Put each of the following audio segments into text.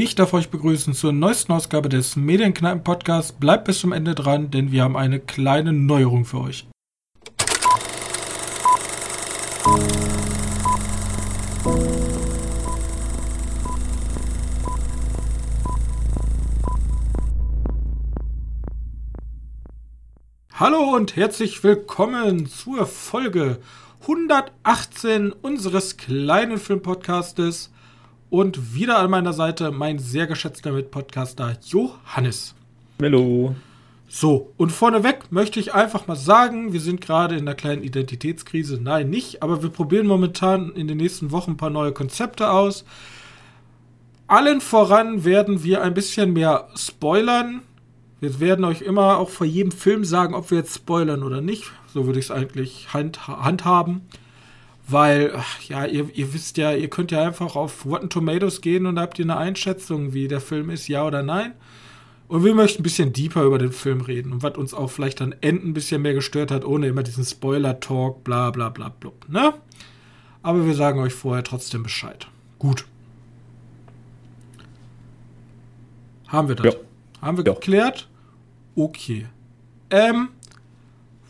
Ich darf euch begrüßen zur neuesten Ausgabe des Medienkneipen Podcasts. Bleibt bis zum Ende dran, denn wir haben eine kleine Neuerung für euch. Hallo und herzlich willkommen zur Folge 118 unseres kleinen Filmpodcastes und wieder an meiner Seite mein sehr geschätzter Mitpodcaster Johannes. Hallo. So, und vorneweg möchte ich einfach mal sagen, wir sind gerade in einer kleinen Identitätskrise. Nein, nicht, aber wir probieren momentan in den nächsten Wochen ein paar neue Konzepte aus. Allen voran werden wir ein bisschen mehr spoilern. Wir werden euch immer auch vor jedem Film sagen, ob wir jetzt spoilern oder nicht. So würde ich es eigentlich hand, handhaben. Weil, ach, ja, ihr, ihr wisst ja, ihr könnt ja einfach auf Rotten Tomatoes gehen und habt ihr eine Einschätzung, wie der Film ist, ja oder nein. Und wir möchten ein bisschen deeper über den Film reden und was uns auch vielleicht an Enden ein bisschen mehr gestört hat, ohne immer diesen Spoiler-Talk, bla bla bla bla, ne? Aber wir sagen euch vorher trotzdem Bescheid. Gut. Haben wir das? Ja. Haben wir ja. geklärt? Okay. Ähm,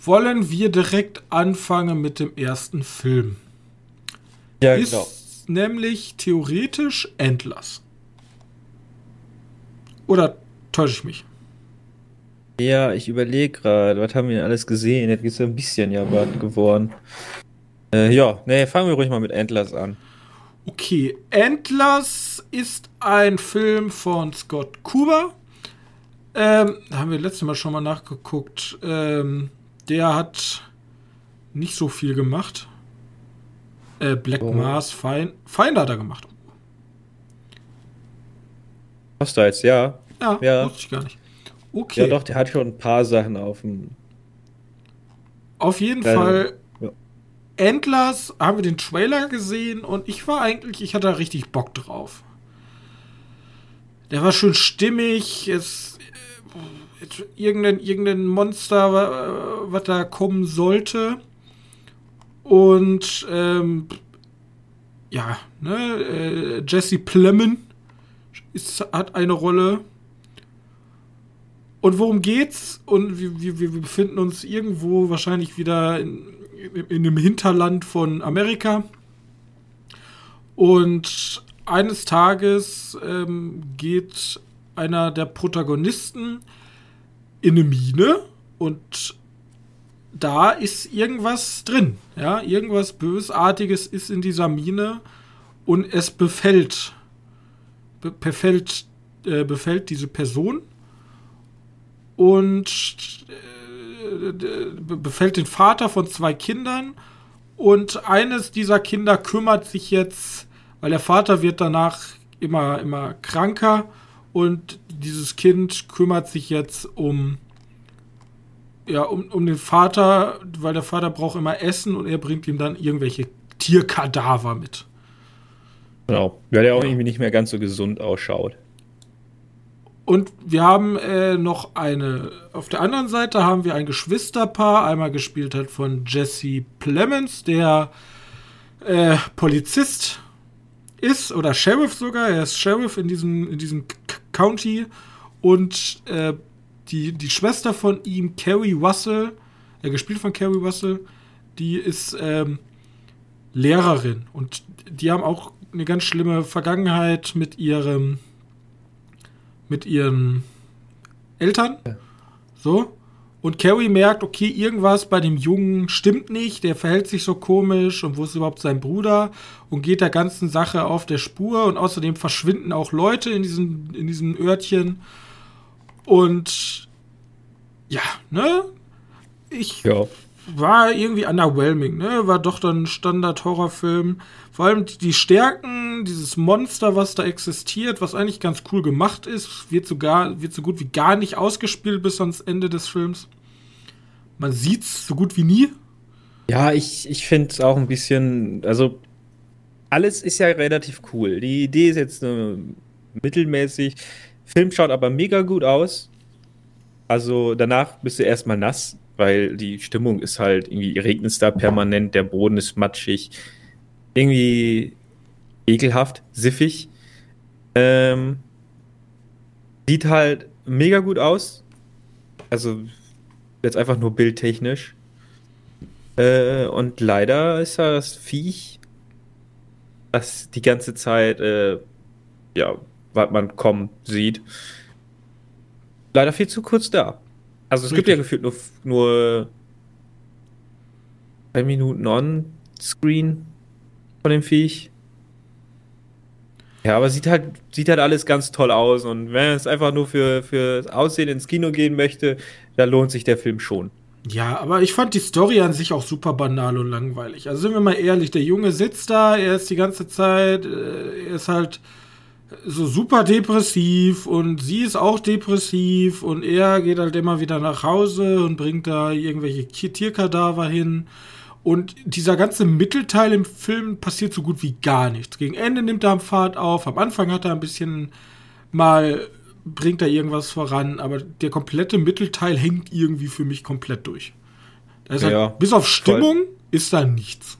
wollen wir direkt anfangen mit dem ersten Film? Ja, ist genau. nämlich theoretisch Endless. Oder täusche ich mich? Ja, ich überlege gerade, was haben wir denn alles gesehen? Jetzt ist so ein bisschen ja bald geworden. Äh, ja, nee, fangen wir ruhig mal mit Endless an. Okay, Endless ist ein Film von Scott Kuber. Ähm, haben wir letztes Mal schon mal nachgeguckt. Ähm, der hat nicht so viel gemacht. Äh, Black oh. Mars, Fein, Finder hat er gemacht. Hast du jetzt, ja. Ja, ja. wusste ich gar nicht. Okay. Ja, doch, der hat schon ein paar Sachen auf dem. Auf jeden Kleine. Fall. Ja. Endless haben wir den Trailer gesehen und ich war eigentlich, ich hatte da richtig Bock drauf. Der war schön stimmig, es, äh, irgendein, irgendein Monster, was da kommen sollte. Und ähm, ja, ne, äh, Jesse Plemon ist, hat eine Rolle. Und worum geht's? Und wir, wir, wir befinden uns irgendwo wahrscheinlich wieder in, in einem Hinterland von Amerika. Und eines Tages ähm, geht einer der Protagonisten in eine Mine und da ist irgendwas drin. Ja, irgendwas Bösartiges ist in dieser Mine und es befällt, be befällt, äh, befällt diese Person und äh, befällt den Vater von zwei Kindern und eines dieser Kinder kümmert sich jetzt, weil der Vater wird danach immer, immer kranker und dieses Kind kümmert sich jetzt um ja, um, um den Vater, weil der Vater braucht immer Essen und er bringt ihm dann irgendwelche Tierkadaver mit. Genau, weil er auch irgendwie nicht mehr ganz so gesund ausschaut. Und wir haben äh, noch eine, auf der anderen Seite haben wir ein Geschwisterpaar, einmal gespielt hat von Jesse Plemons, der äh, Polizist ist oder Sheriff sogar, er ist Sheriff in diesem, in diesem County und äh, die, die Schwester von ihm, Carrie Russell, äh, gespielt von Carrie Russell, die ist ähm, Lehrerin und die haben auch eine ganz schlimme Vergangenheit mit ihrem mit ihren Eltern. Ja. So. Und Carrie merkt, okay, irgendwas bei dem Jungen stimmt nicht, der verhält sich so komisch und wo ist überhaupt sein Bruder und geht der ganzen Sache auf der Spur und außerdem verschwinden auch Leute in diesem, in diesem Örtchen und ja, ne? Ich ja. war irgendwie underwhelming, ne? War doch dann ein Standard-Horrorfilm. Vor allem die Stärken, dieses Monster, was da existiert, was eigentlich ganz cool gemacht ist, wird sogar, wird so gut wie gar nicht ausgespielt bis ans Ende des Films. Man sieht's so gut wie nie. Ja, ich, ich finde es auch ein bisschen, also alles ist ja relativ cool. Die Idee ist jetzt äh, mittelmäßig. Film schaut aber mega gut aus. Also danach bist du erstmal nass, weil die Stimmung ist halt irgendwie regnet es da permanent, der Boden ist matschig, irgendwie ekelhaft, siffig. Ähm, Sieht halt mega gut aus. Also jetzt einfach nur bildtechnisch. Äh, und leider ist das Viech, das die ganze Zeit, äh, ja, was man kommen sieht, leider viel zu kurz da. Also es Richtig. gibt ja gefühlt nur, nur drei Minuten on-screen von dem Viech. Ja, aber sieht halt, sieht halt alles ganz toll aus. Und wenn es einfach nur für, für das Aussehen ins Kino gehen möchte, dann lohnt sich der Film schon. Ja, aber ich fand die Story an sich auch super banal und langweilig. Also sind wir mal ehrlich, der Junge sitzt da, er ist die ganze Zeit, äh, er ist halt so super depressiv und sie ist auch depressiv und er geht halt immer wieder nach Hause und bringt da irgendwelche Tierkadaver hin. Und dieser ganze Mittelteil im Film passiert so gut wie gar nichts. Gegen Ende nimmt er am Fahrt auf, am Anfang hat er ein bisschen mal, bringt er irgendwas voran, aber der komplette Mittelteil hängt irgendwie für mich komplett durch. Halt, ja, bis auf Stimmung voll. ist da nichts.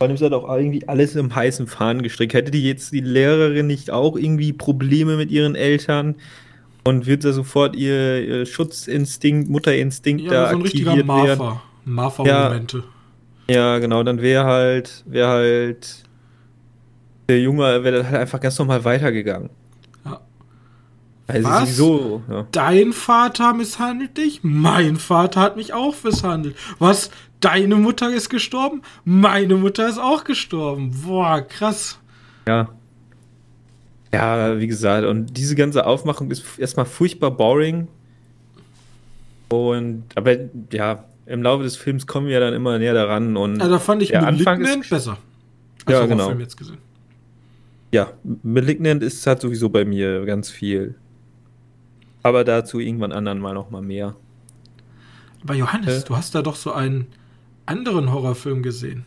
Vor allem ist halt auch irgendwie alles im heißen Fahren gestrickt. Hätte die jetzt die Lehrerin nicht auch irgendwie Probleme mit ihren Eltern und wird da sofort ihr, ihr Schutzinstinkt, Mutterinstinkt ja, da so ein aktiviert Marfa. Marfa-Momente. Ja, ja, genau, dann wäre halt, wäre halt der Junge wäre halt einfach ganz normal weitergegangen. Ja. Also Was? sowieso. Ja. Dein Vater misshandelt dich? Mein Vater hat mich auch misshandelt. Was? Deine Mutter ist gestorben? Meine Mutter ist auch gestorben. Boah, krass. Ja. Ja, wie gesagt, und diese ganze Aufmachung ist erstmal furchtbar boring. Und, aber ja, im Laufe des Films kommen wir dann immer näher daran. Und ja, da fand ich Malignant besser. Als ja, genau. Film jetzt gesehen. Ja, Malignant ist halt sowieso bei mir ganz viel. Aber dazu irgendwann anderen mal noch mal mehr. Aber Johannes, äh? du hast da doch so einen anderen Horrorfilm gesehen.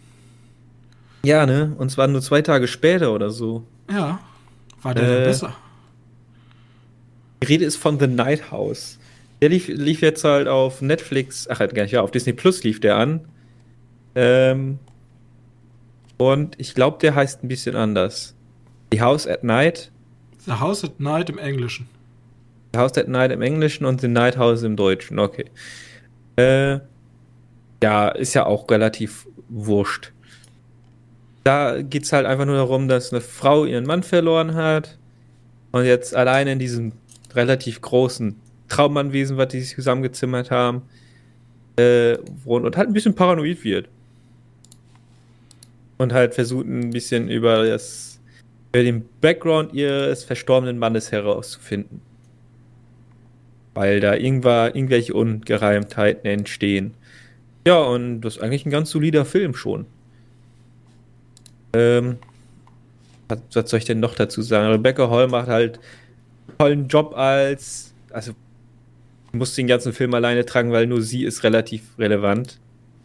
Ja, ne? Und zwar nur zwei Tage später oder so. Ja. War der äh, besser? Die Rede ist von The Night House. Der lief, lief jetzt halt auf Netflix, ach halt gar nicht, ja, auf Disney Plus lief der an. Ähm, und ich glaube, der heißt ein bisschen anders. The House at Night. The House at Night im Englischen. The House at Night im Englischen und The Night House im Deutschen, okay. Äh, ja, ist ja auch relativ wurscht. Da geht es halt einfach nur darum, dass eine Frau ihren Mann verloren hat und jetzt alleine in diesem relativ großen Traumanwesen, was die sich zusammengezimmert haben. Äh, und halt ein bisschen paranoid wird. Und halt versucht ein bisschen über, das, über den Background ihres verstorbenen Mannes herauszufinden. Weil da irgendwelche Ungereimtheiten entstehen. Ja, und das ist eigentlich ein ganz solider Film schon. Ähm, was, was soll ich denn noch dazu sagen? Rebecca Hall macht halt einen tollen Job als, also muss den ganzen Film alleine tragen, weil nur sie ist relativ relevant.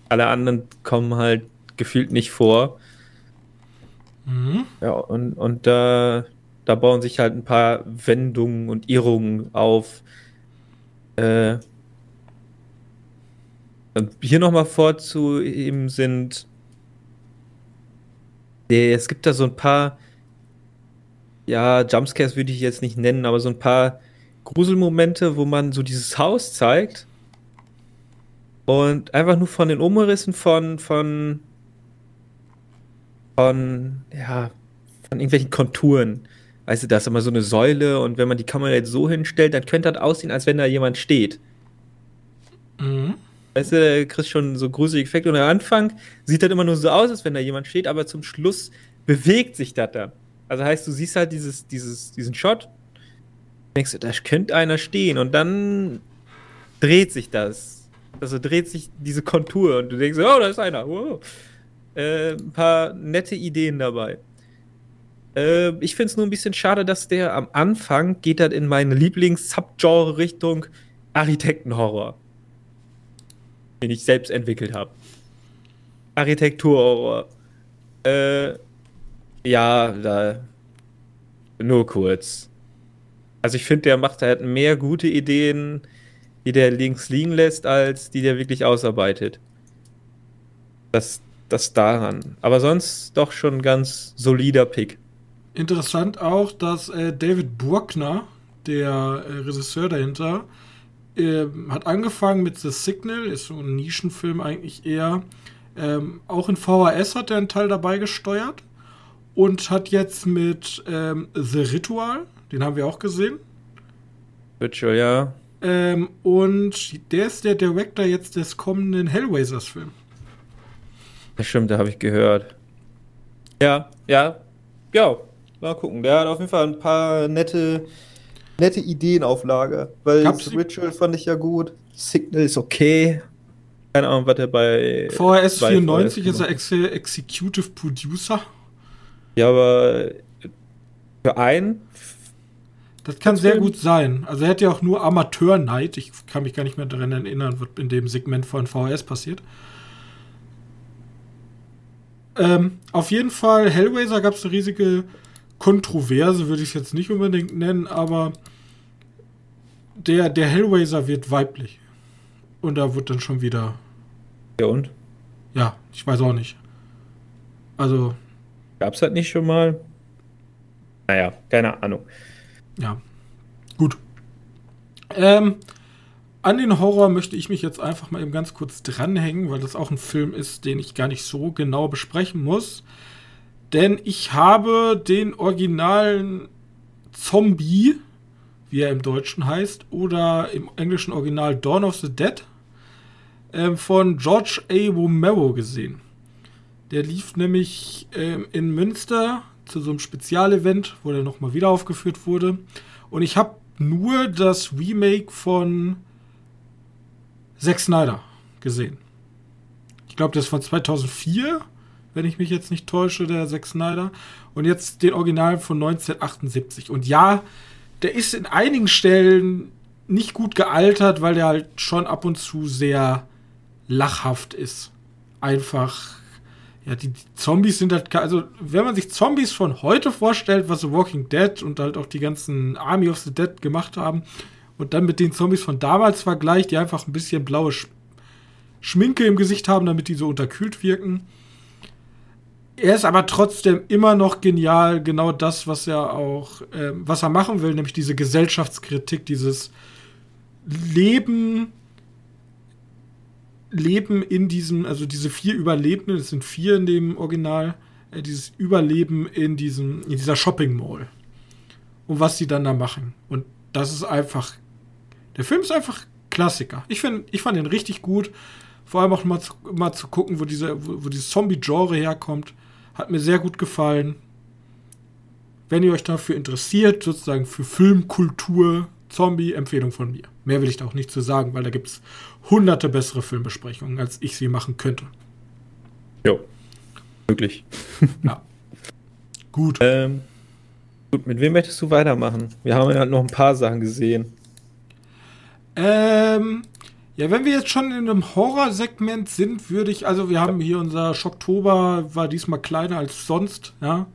Alle anderen kommen halt gefühlt nicht vor. Mhm. Ja, und, und da, da bauen sich halt ein paar Wendungen und Irrungen auf. Äh, hier nochmal vorzuheben sind, es gibt da so ein paar, ja, Jumpscares würde ich jetzt nicht nennen, aber so ein paar Gruselmomente, wo man so dieses Haus zeigt und einfach nur von den Umrissen von, von, von, ja, von irgendwelchen Konturen. Weißt du, da ist immer so eine Säule und wenn man die Kamera jetzt so hinstellt, dann könnte das aussehen, als wenn da jemand steht. Mhm. Weißt du, da kriegst schon so gruselige Effekte und am Anfang sieht das immer nur so aus, als wenn da jemand steht, aber zum Schluss bewegt sich das dann. Also heißt, du siehst halt dieses, dieses, diesen Shot denkst du, da könnte einer stehen und dann dreht sich das. Also dreht sich diese Kontur und du denkst, oh, da ist einer. Wow. Äh, ein paar nette Ideen dabei. Äh, ich finde es nur ein bisschen schade, dass der am Anfang geht halt in meine Lieblings-Subgenre-Richtung Architektenhorror. Den ich selbst entwickelt habe. Architekturhorror. Äh, ja, da. Nur kurz. Also ich finde, der macht halt mehr gute Ideen, die der links liegen lässt, als die der wirklich ausarbeitet. Das, das daran. Aber sonst doch schon ganz solider Pick. Interessant auch, dass äh, David Bruckner, der äh, Regisseur dahinter, äh, hat angefangen mit The Signal, ist so ein Nischenfilm eigentlich eher. Ähm, auch in VHS hat er einen Teil dabei gesteuert und hat jetzt mit ähm, The Ritual, den haben wir auch gesehen. Ritual, ja. Ähm, und der ist der Director jetzt des kommenden Hellraisers-Films. Das stimmt, da habe ich gehört. Ja, ja, ja. Mal gucken. Der hat auf jeden Fall ein paar nette, nette Ideen auf Lager. Weil Gab's Ritual fand ich ja gut. Signal ist okay. Keine Ahnung, was der bei. VHS bei 94 VHS ist er Ex Executive Producer. Ja, aber für einen Das kann sehr gut sein. Also er hat ja auch nur Amateur-Night. Ich kann mich gar nicht mehr daran erinnern, was in dem Segment von VHS passiert. Ähm, auf jeden Fall, Hellraiser gab es eine riesige Kontroverse, würde ich es jetzt nicht unbedingt nennen, aber der, der Hellraiser wird weiblich. Und da wird dann schon wieder, Ja und? ja, ich weiß auch nicht. Also, Gab's halt nicht schon mal? Naja, keine Ahnung. Ja, gut. Ähm, an den Horror möchte ich mich jetzt einfach mal eben ganz kurz dranhängen, weil das auch ein Film ist, den ich gar nicht so genau besprechen muss. Denn ich habe den originalen Zombie, wie er im Deutschen heißt, oder im englischen Original Dawn of the Dead ähm, von George A. Romero gesehen. Der lief nämlich ähm, in Münster zu so einem Spezialevent, wo der nochmal wieder aufgeführt wurde. Und ich habe nur das Remake von Zack Snyder gesehen. Ich glaube, das ist von 2004, wenn ich mich jetzt nicht täusche, der Zack Snyder. Und jetzt den Original von 1978. Und ja, der ist in einigen Stellen nicht gut gealtert, weil der halt schon ab und zu sehr lachhaft ist. Einfach ja, die, die Zombies sind halt, also wenn man sich Zombies von heute vorstellt, was so Walking Dead und halt auch die ganzen Army of the Dead gemacht haben und dann mit den Zombies von damals vergleicht, die einfach ein bisschen blaue Sch Schminke im Gesicht haben, damit die so unterkühlt wirken. Er ist aber trotzdem immer noch genial, genau das, was er auch, äh, was er machen will, nämlich diese Gesellschaftskritik, dieses Leben Leben in diesem, also diese vier Überlebenden, es sind vier in dem Original, äh, dieses Überleben in diesem, in dieser Shopping Mall. Und was sie dann da machen. Und das ist einfach, der Film ist einfach Klassiker. Ich, find, ich fand ihn richtig gut. Vor allem auch mal zu, mal zu gucken, wo, diese, wo, wo dieses Zombie-Genre herkommt. Hat mir sehr gut gefallen. Wenn ihr euch dafür interessiert, sozusagen für Filmkultur, Zombie-Empfehlung von mir. Mehr will ich da auch nicht zu sagen, weil da gibt es hunderte bessere Filmbesprechungen, als ich sie machen könnte. Jo. Möglich. Ja. Gut. Ähm, gut, mit wem möchtest du weitermachen? Wir haben ja noch ein paar Sachen gesehen. Ähm, ja, wenn wir jetzt schon in einem Horrorsegment sind, würde ich, also wir haben hier unser Schocktober, war diesmal kleiner als sonst, ja,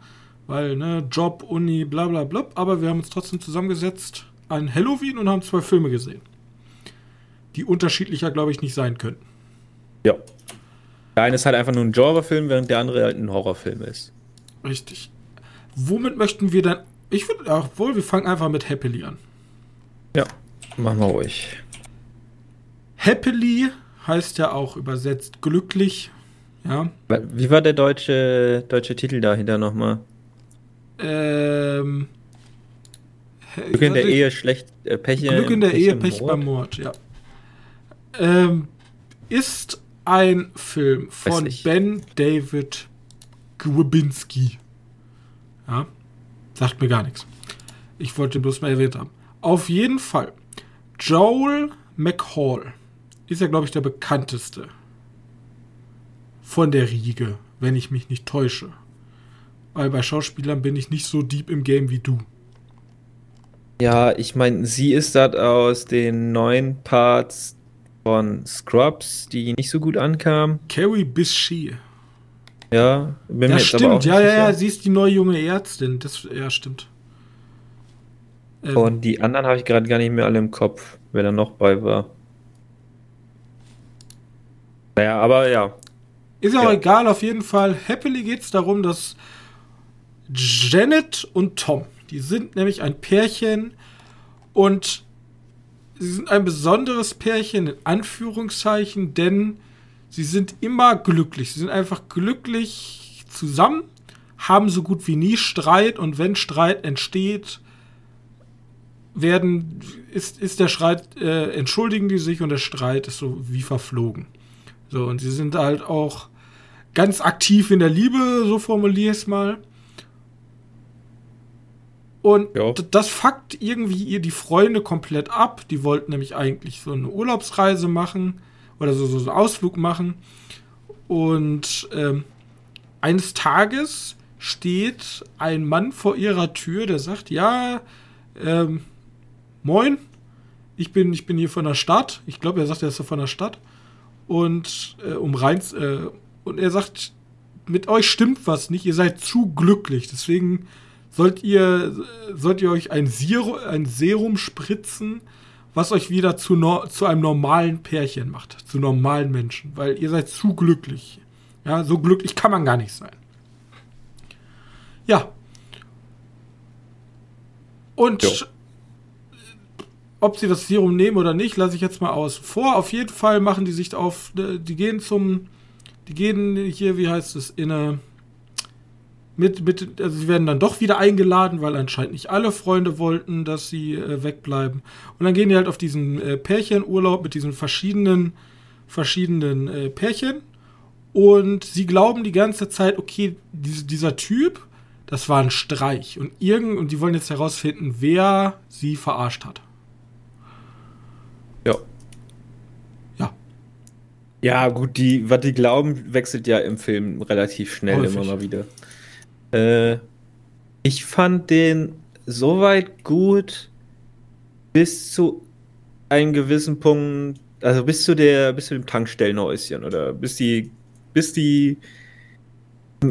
weil, ne, Job, Uni, bla bla bla, aber wir haben uns trotzdem zusammengesetzt an Halloween und haben zwei Filme gesehen. Die unterschiedlicher, glaube ich, nicht sein könnten. Ja. Der eine ist halt einfach nur ein Genrefilm, während der andere halt ein Horrorfilm ist. Richtig. Womit möchten wir dann, ich würde, obwohl, wir fangen einfach mit Happily an. Ja, machen wir ruhig. Happily heißt ja auch übersetzt glücklich, ja. Wie war der deutsche, deutsche Titel dahinter nochmal? Ähm, Glück in der Ehe, schlecht, äh, Pech, Glück in der Pech Ehe, Pech Mord? beim Mord, ja. Ähm, ist ein Film von ich. Ben David Grabinski. Ja, sagt mir gar nichts. Ich wollte ihn bloß mal erwähnt haben. Auf jeden Fall, Joel McHall ist ja, glaube ich, der bekannteste von der Riege, wenn ich mich nicht täusche. Weil bei Schauspielern bin ich nicht so deep im Game wie du. Ja, ich meine, sie ist das aus den neuen Parts von Scrubs, die nicht so gut ankamen. Carrie Bishy. Ja, bin Ja, mir jetzt aber stimmt. auch Ja, ja, ja, sie ist die neue junge Ärztin. Das, ja, stimmt. Ähm, Und die anderen habe ich gerade gar nicht mehr alle im Kopf, wer da noch bei war. Naja, aber ja. ist auch ja. egal, auf jeden Fall. Happily geht es darum, dass Janet und Tom, die sind nämlich ein Pärchen Und sie sind ein besonderes Pärchen, in Anführungszeichen, denn sie sind immer glücklich. Sie sind einfach glücklich zusammen, haben so gut wie nie Streit und wenn Streit entsteht, werden, ist, ist der Streit, äh, entschuldigen die sich und der Streit ist so wie verflogen. So, und sie sind halt auch ganz aktiv in der Liebe, so formuliere ich es mal. Und Ja. das fuckt irgendwie ihr die Freunde komplett ab. Die wollten nämlich eigentlich so eine Urlaubsreise machen oder so, so einen Ausflug machen. Und ähm, eines Tages steht ein Mann vor ihrer Tür, der sagt, ja, ähm, moin, ich bin, ich bin hier von der Stadt. Ich glaube, er sagt, er ist so von der Stadt. Und äh, um rein, äh, und er sagt, mit euch stimmt was nicht, ihr seid zu glücklich. Deswegen sollt ihr, sollt ihr euch ein, Serum, ein Serum spritzen, was euch wieder zu, nor- zu einem normalen Pärchen macht, zu normalen Menschen, weil ihr seid zu glücklich. Ja, so glücklich kann man gar nicht sein. Ja. Und Jo. Ob sie das Serum nehmen oder nicht, lasse ich jetzt mal aus vor. Auf jeden Fall machen die sich auf, die gehen zum, die gehen hier, wie heißt es, in eine, mit, mit, also sie werden dann doch wieder eingeladen, weil anscheinend nicht alle Freunde wollten, dass sie äh, wegbleiben. Und dann gehen die halt auf diesen äh, Pärchenurlaub mit diesen verschiedenen, verschiedenen äh, Pärchen. Und sie glauben die ganze Zeit, okay, diese, dieser Typ, das war ein Streich. Und irgend, und die wollen jetzt herausfinden, wer sie verarscht hat. Ja. Ja. Ja, gut, die, was die glauben, wechselt ja im Film relativ schnell Häufig. immer mal wieder. Äh, ich fand den soweit gut bis zu einem gewissen Punkt, also bis zu der, bis zu dem Tankstellenhäuschen oder bis die, bis die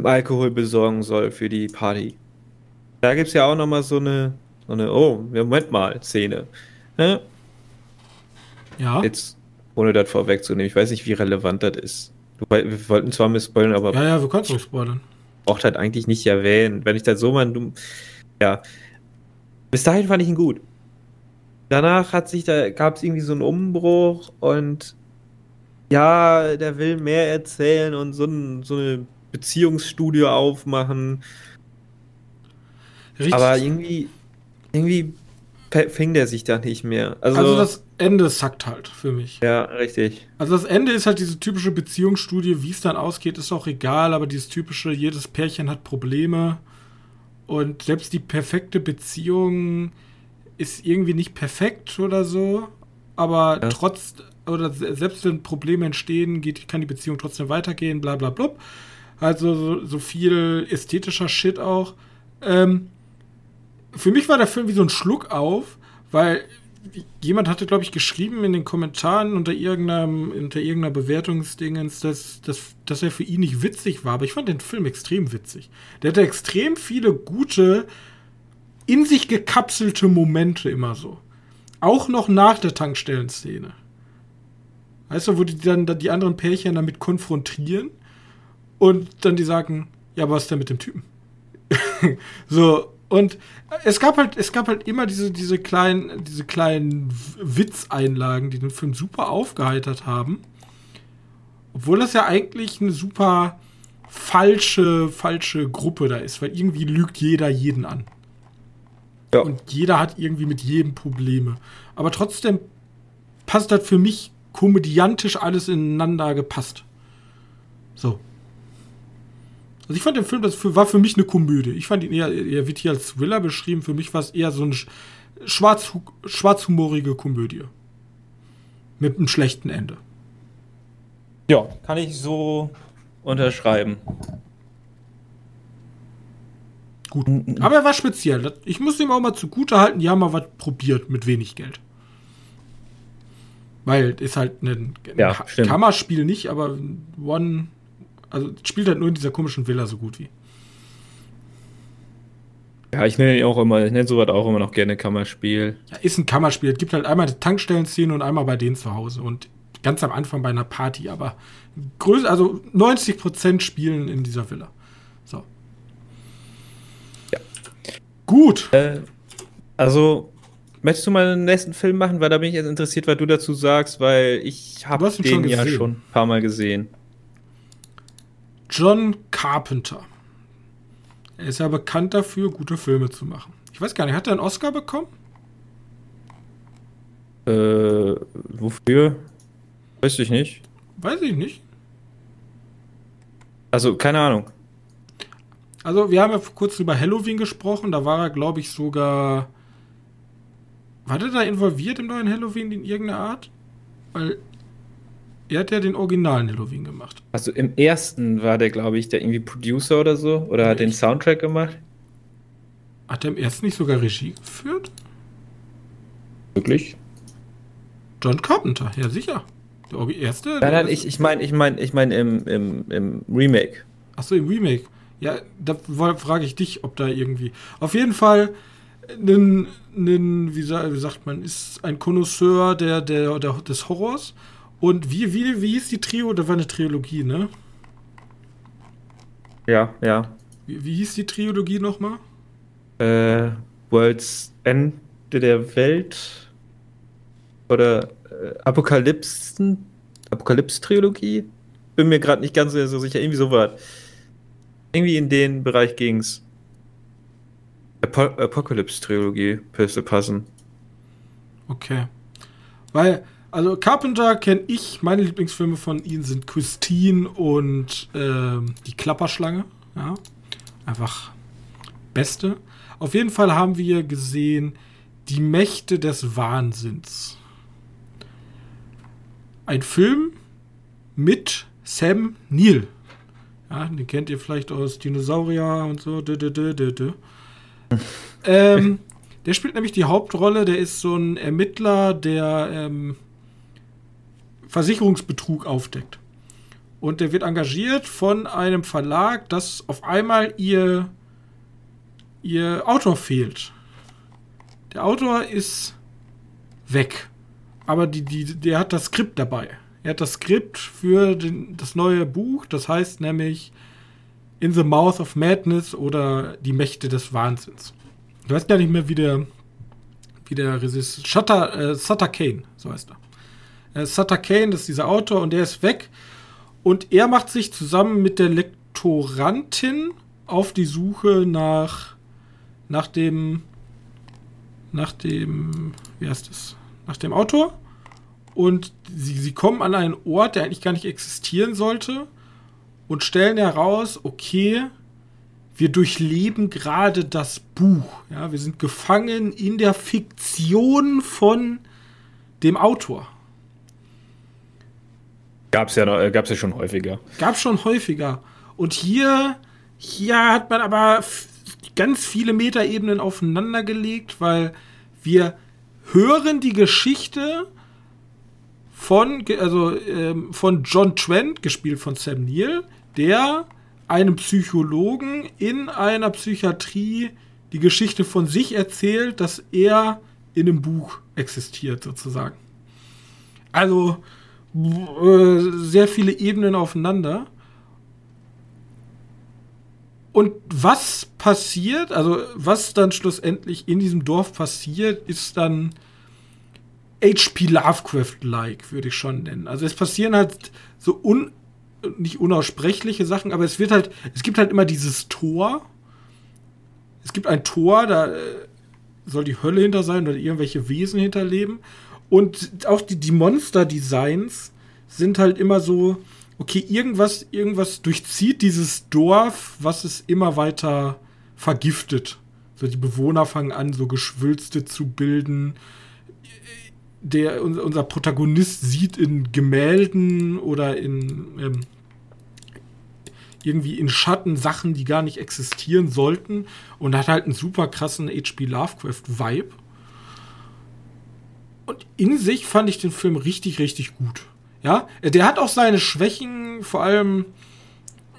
Alkohol besorgen soll für die Party. Da gibt's ja auch noch mal so eine, so eine, oh, Moment mal, Szene. Ne? Ja. Jetzt, ohne das vorwegzunehmen, ich weiß nicht, wie relevant das ist. Wir wollten zwar mit spoilern, aber Ja, ja, wir können es spoilern. braucht halt eigentlich nicht erwähnen. Wenn ich das so mal. Ja. Bis dahin fand ich ihn gut. Danach hat sich da, gab es irgendwie so einen Umbruch und ja, der will mehr erzählen und so, ein, so eine Beziehungsstudie aufmachen. Richtig. Aber irgendwie, irgendwie fing der sich da nicht mehr. Also, also das Ende sackt halt für mich. ja, richtig. Also das Ende ist halt diese typische Beziehungsstudie, wie es dann ausgeht, ist auch egal, aber dieses typische, jedes Pärchen hat Probleme und selbst die perfekte Beziehung ist irgendwie nicht perfekt oder so, aber Ja. trotz oder se- selbst wenn Probleme entstehen, geht, kann die Beziehung trotzdem weitergehen, bla bla blub. Also so, so viel ästhetischer Shit auch. Ähm, für mich war der Film wie so ein Schluck auf, weil jemand hatte, glaube ich, geschrieben in den Kommentaren unter irgendeinem, unter irgendeiner Bewertungsdingens, dass, dass, dass er für ihn nicht witzig war. Aber ich fand den Film extrem witzig. Der hatte extrem viele gute, in sich gekapselte Momente immer so. Auch noch nach der Tankstellenszene. Weißt du, wo die dann die anderen Pärchen damit konfrontieren und dann die sagen, ja, was ist denn mit dem Typen? so, und es gab halt, es gab halt immer diese, diese kleinen, diese kleinen Witzeinlagen, die den Film super aufgeheitert haben. Obwohl das ja eigentlich eine super falsche, falsche Gruppe da ist, weil irgendwie lügt jeder jeden an. Ja. Und jeder hat irgendwie mit jedem Probleme. Aber trotzdem passt das für mich komödiantisch alles ineinander gepasst. So. Also ich fand den Film, das war für mich eine Komödie. Ich fand ihn eher, er wird hier als Thriller beschrieben. Für mich war es eher so eine sch- schwarz, schwarzhumorige Komödie. Mit einem schlechten Ende. Ja, kann ich so unterschreiben. Gut. Aber er war speziell. Ich muss ihm auch mal zugute halten, die haben mal was probiert mit wenig Geld. Weil ist halt ein, Ja. Kammerspiel nicht, aber One. Also spielt halt nur in dieser komischen Villa so gut wie. Ja, ich nenne ihn auch immer, ich nenne sowas auch immer noch gerne Kammerspiel. Ja, ist ein Kammerspiel. Es gibt halt einmal die Tankstellenszene und einmal bei denen zu Hause. Und ganz am Anfang bei einer Party, aber größer, also 90% spielen in dieser Villa. So. Ja. Gut. Äh, also, möchtest du mal einen nächsten Film machen? Weil da bin ich jetzt interessiert, was du dazu sagst, weil ich habe den ja schon ein paar Mal gesehen. John Carpenter. Er ist ja bekannt dafür, gute Filme zu machen. Ich weiß gar nicht, hat er einen Oscar bekommen? Äh, wofür? Weiß ich nicht. Weiß ich nicht. Also, keine Ahnung. Also, wir haben ja kurz über Halloween gesprochen. Da war er, glaube ich, sogar. War der da involviert im neuen Halloween in irgendeiner Art? Weil er hat ja den originalen Halloween gemacht. Also im ersten war der, glaube ich, der irgendwie Producer oder so. Oder hat den Soundtrack gemacht. Hat er im ersten nicht sogar Regie geführt? Wirklich? John Carpenter, ja sicher. Der erste? Nein, nein, ich, ich meine, ich meine, ich meine im, im, im Remake. Achso, im Remake. Ja, da frage ich dich, ob da irgendwie. Auf jeden Fall, ein, ein, wie, sagt man, ist ein Connoisseur der, der, der, des Horrors. Und wie, wie, wie hieß die Trio? Da war eine Trilogie, ne? Ja, ja. Wie, wie hieß die Trilogie nochmal? Äh, World's Ende der Welt. Oder äh, Apokalypsen, Apokalypse-Trilogie? Bin mir gerade nicht ganz so sicher, irgendwie so was. Irgendwie in den Bereich ging's. Apo Apokalypse-Trilogie müsste passen. Okay. Weil, also Carpenter kenne ich, meine Lieblingsfilme von ihm sind Christine und äh, die Klapperschlange. Ja. Einfach beste. Auf jeden Fall haben wir gesehen Die Mächte des Wahnsinns ein Film mit Sam Neill. Ja, den kennt ihr vielleicht aus Dinosaurier und so. Dö, dö, dö, ähm, der spielt nämlich die Hauptrolle. Der ist so ein Ermittler, der ähm, Versicherungsbetrug aufdeckt. Und der wird engagiert von einem Verlag, dass auf einmal ihr, ihr Autor fehlt. Der Autor ist weg aber die, die, der hat das Skript dabei. Er hat das Skript für den, das neue Buch, das heißt nämlich In the Mouth of Madness oder Die Mächte des Wahnsinns. Ich weiß gar nicht mehr, wie der, wie der Resist. Shutter, äh, Sutter Kane, so heißt er. Äh, Sutter Kane, das ist dieser Autor und der ist weg. Und er macht sich zusammen mit der Lektorantin auf die Suche nach, nach dem, nach dem, wie heißt das? nach dem Autor. Und sie, sie kommen an einen Ort, der eigentlich gar nicht existieren sollte. Und stellen heraus, okay, wir durchleben gerade das Buch. Ja, wir sind gefangen in der Fiktion von dem Autor. Gab's ja, äh, gab's ja schon häufiger. Gab's schon häufiger. Und hier, hier hat man aber ganz viele Metaebenen aufeinander gelegt, weil wir hören die Geschichte von, also, ähm, von John Trent, gespielt von Sam Neill, der einem Psychologen in einer Psychiatrie die Geschichte von sich erzählt, dass er in einem Buch existiert, sozusagen. Also äh, sehr viele Ebenen aufeinander. Und was passiert, also was dann schlussendlich in diesem Dorf passiert, ist dann HP Lovecraft-like, würde ich schon nennen. Also es passieren halt so un nicht unaussprechliche Sachen, aber es wird halt, es gibt halt immer dieses Tor. Es gibt ein Tor, da äh, soll die Hölle hinter sein oder irgendwelche Wesen hinterleben. Und auch die, die Monster-Designs sind halt immer so, okay, irgendwas, irgendwas durchzieht dieses Dorf, was es immer weiter vergiftet. So, die Bewohner fangen an, so Geschwülste zu bilden. Der, unser Protagonist sieht in Gemälden oder in ähm, irgendwie in Schatten Sachen, die gar nicht existieren sollten und hat halt einen super krassen H.P. Lovecraft-Vibe. Und in sich fand ich den Film richtig, richtig gut. Ja, der hat auch seine Schwächen, vor allem,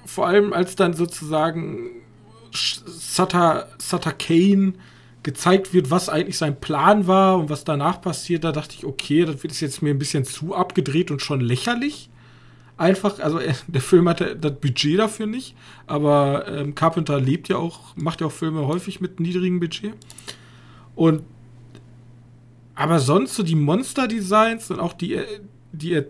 vor allem als dann sozusagen Sutter, Sutter Kane gezeigt wird, was eigentlich sein Plan war und was danach passiert, da dachte ich, okay, das wird jetzt mir ein bisschen zu abgedreht und schon lächerlich. Einfach, also der Film hatte das Budget dafür nicht, aber ähm, Carpenter lebt ja auch, macht ja auch Filme häufig mit niedrigem Budget. Und Aber sonst so die Monster-Designs und auch die, die,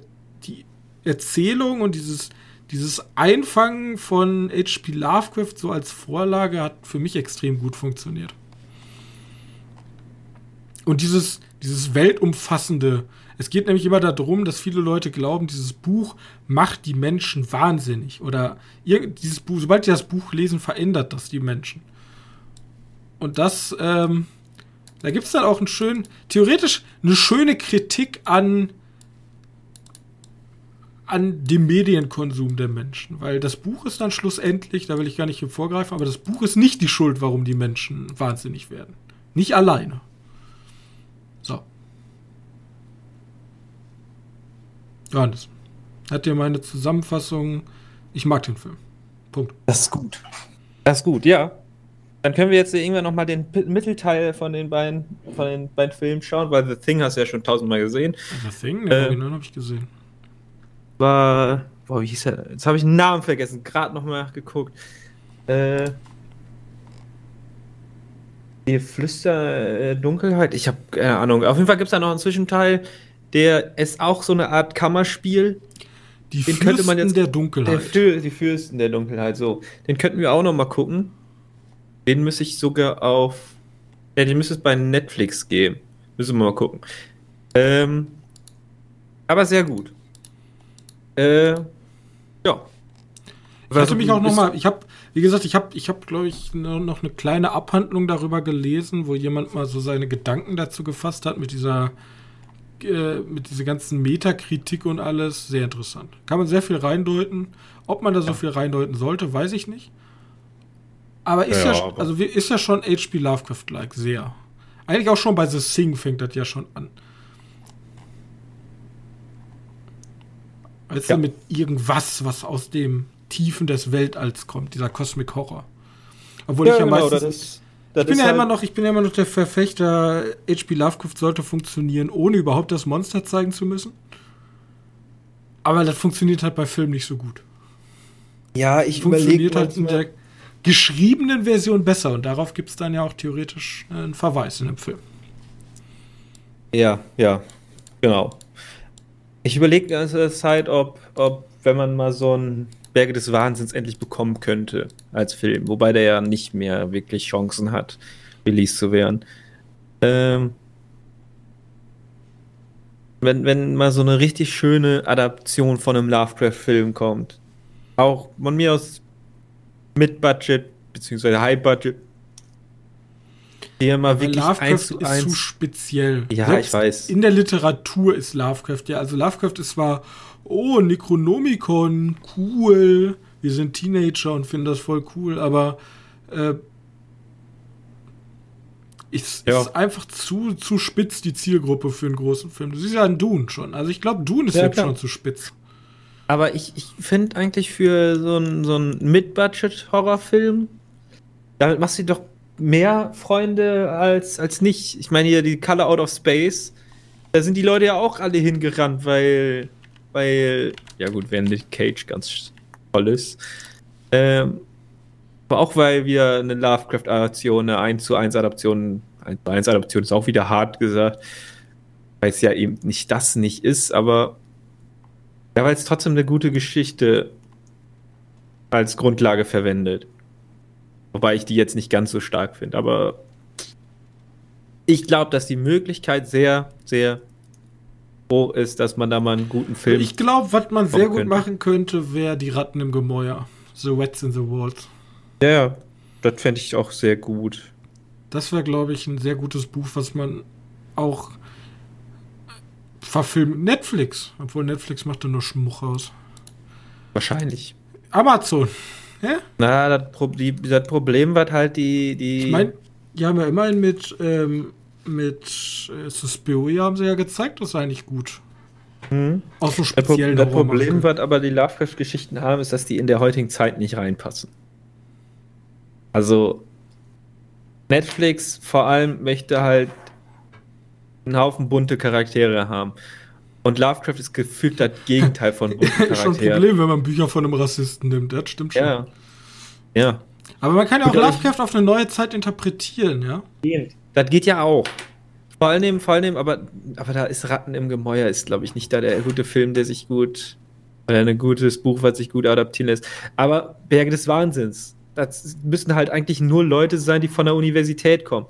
die Erzählung und dieses, dieses Einfangen von H.P. Lovecraft so als Vorlage hat für mich extrem gut funktioniert. Und dieses, dieses weltumfassende, es geht nämlich immer darum, dass viele Leute glauben, dieses Buch macht die Menschen wahnsinnig. Oder dieses Buch, sobald die das Buch lesen, verändert das die Menschen. Und das, ähm, da gibt es dann auch einen schönen, theoretisch eine schöne Kritik an, an dem Medienkonsum der Menschen. Weil das Buch ist dann schlussendlich, da will ich gar nicht vorgreifen, aber das Buch ist nicht die Schuld, warum die Menschen wahnsinnig werden. Nicht alleine. So. Johannes, hat dir meine Zusammenfassung. Ich mag den Film. Punkt. Das ist gut. Das ist gut, ja. Dann können wir jetzt irgendwann nochmal den Mittelteil von den beiden, von den beiden Filmen schauen, weil The Thing hast du ja schon tausendmal gesehen. The Thing? Ne, äh, habe ich gesehen. War. Boah, wie hieß er? Jetzt habe ich einen Namen vergessen, gerade nochmal nachgeguckt. Äh. Die Flüster äh, Dunkelheit. Ich habe keine Ahnung. Auf jeden Fall gibt es da noch einen Zwischenteil, der ist auch so eine Art Kammerspiel. Die den Fürsten könnte man jetzt, der Dunkelheit. Der, die Fürsten der Dunkelheit, so. Den könnten wir auch noch mal gucken. Den müsste ich sogar auf. Ja, den müsste es bei Netflix geben. Müssen wir mal gucken. Ähm, aber sehr gut. Äh, ja. Ich hatte mich auch noch mal, ich habe, wie gesagt, ich habe, ich habe, glaube ich, noch eine kleine Abhandlung darüber gelesen, wo jemand mal so seine Gedanken dazu gefasst hat mit dieser, äh, mit dieser ganzen Metakritik und alles. Sehr interessant. Kann man sehr viel reindeuten. Ob man da so viel reindeuten sollte, weiß ich nicht. Aber ist ja, ja also ist ja schon H.P. Lovecraft-like, sehr. Eigentlich auch schon bei The Sing fängt das ja schon an. Als ja. mit irgendwas, was aus dem Tiefen des Weltalls kommt, dieser Cosmic Horror. Obwohl ja, ich ja genau, meistens. Das ist, das ich bin ja halt immer noch, ich bin ja immer noch der Verfechter, H.P. Lovecraft sollte funktionieren, ohne überhaupt das Monster zeigen zu müssen. Aber das funktioniert halt bei Filmen nicht so gut. Ja, ich überlege halt in der geschriebenen Version besser. Und darauf gibt es dann ja auch theoretisch einen Verweis in dem Film. Ja, ja, genau. Ich überlege die ganze Zeit, ob, ob, wenn man mal so ein Berge des Wahnsinns endlich bekommen könnte als Film, wobei der ja nicht mehr wirklich Chancen hat, released zu werden. Ähm, wenn, wenn mal so eine richtig schöne Adaption von einem Lovecraft-Film kommt, auch von mir aus mit Budget, beziehungsweise High Budget. Der mal wirklich Lovecraft eins zu eins. ist zu speziell. Ja, Selbst ich weiß. In der Literatur ist Lovecraft ja, also Lovecraft ist zwar, oh, Necronomicon, cool, wir sind Teenager und finden das voll cool, aber äh, ist, ja. ist einfach zu, zu spitz die Zielgruppe für einen großen Film. Du siehst ja einen Dune schon. Also ich glaube, Dune ist ja, jetzt klar. schon zu spitz. Aber ich, ich finde eigentlich für so einen so Mid-Budget-Horrorfilm, damit machst du doch mehr Freunde als, als nicht. Ich meine hier die Color Out of Space, da sind die Leute ja auch alle hingerannt, weil, weil, ja gut, wenn Nick Cage ganz toll ist. Ähm, aber auch weil wir eine Lovecraft-Adaption, eine 1 zu 1 Adaption, 1 zu 1 Adaption ist auch wieder hart gesagt, weil es ja eben nicht das nicht ist, aber ja, weil es trotzdem eine gute Geschichte als Grundlage verwendet. Wobei ich die jetzt nicht ganz so stark finde, aber ich glaube, dass die Möglichkeit sehr, sehr hoch ist, dass man da mal einen guten Film. Ich glaube, was man sehr gut könnte. machen könnte, wäre die Ratten im Gemäuer. The Rats in the Walls. Ja, das fände ich auch sehr gut. Das wäre, glaube ich, ein sehr gutes Buch, was man auch verfilmt Netflix. Obwohl Netflix macht da nur Schmuch aus. Wahrscheinlich. Amazon. Ja? Na, das, Pro die, das Problem war halt die. die ich meine, die haben ja immerhin mit, ähm, mit äh, Suspiria haben sie ja gezeigt, das war eigentlich gut. Mhm. Auch so speziell. Das, Pro das Problem, was aber die Lovecraft-Geschichten haben, ist, dass die in der heutigen Zeit nicht reinpassen. Also, Netflix vor allem möchte halt einen Haufen bunte Charaktere haben. Und Lovecraft ist gefühlt das Gegenteil von bunten Charakteren. schon ein Problem, wenn man Bücher von einem Rassisten nimmt. Das stimmt schon. Ja. Ja. Aber man kann ja auch Lovecraft auf eine neue Zeit interpretieren, ja? Das geht ja auch. Vor allem, vor allem, aber, aber da ist Ratten im Gemäuer, ist, glaube ich, nicht da der gute Film, der sich gut, oder ein gutes Buch, was sich gut adaptieren lässt. Aber Berge des Wahnsinns, das müssen halt eigentlich nur Leute sein, die von der Universität kommen.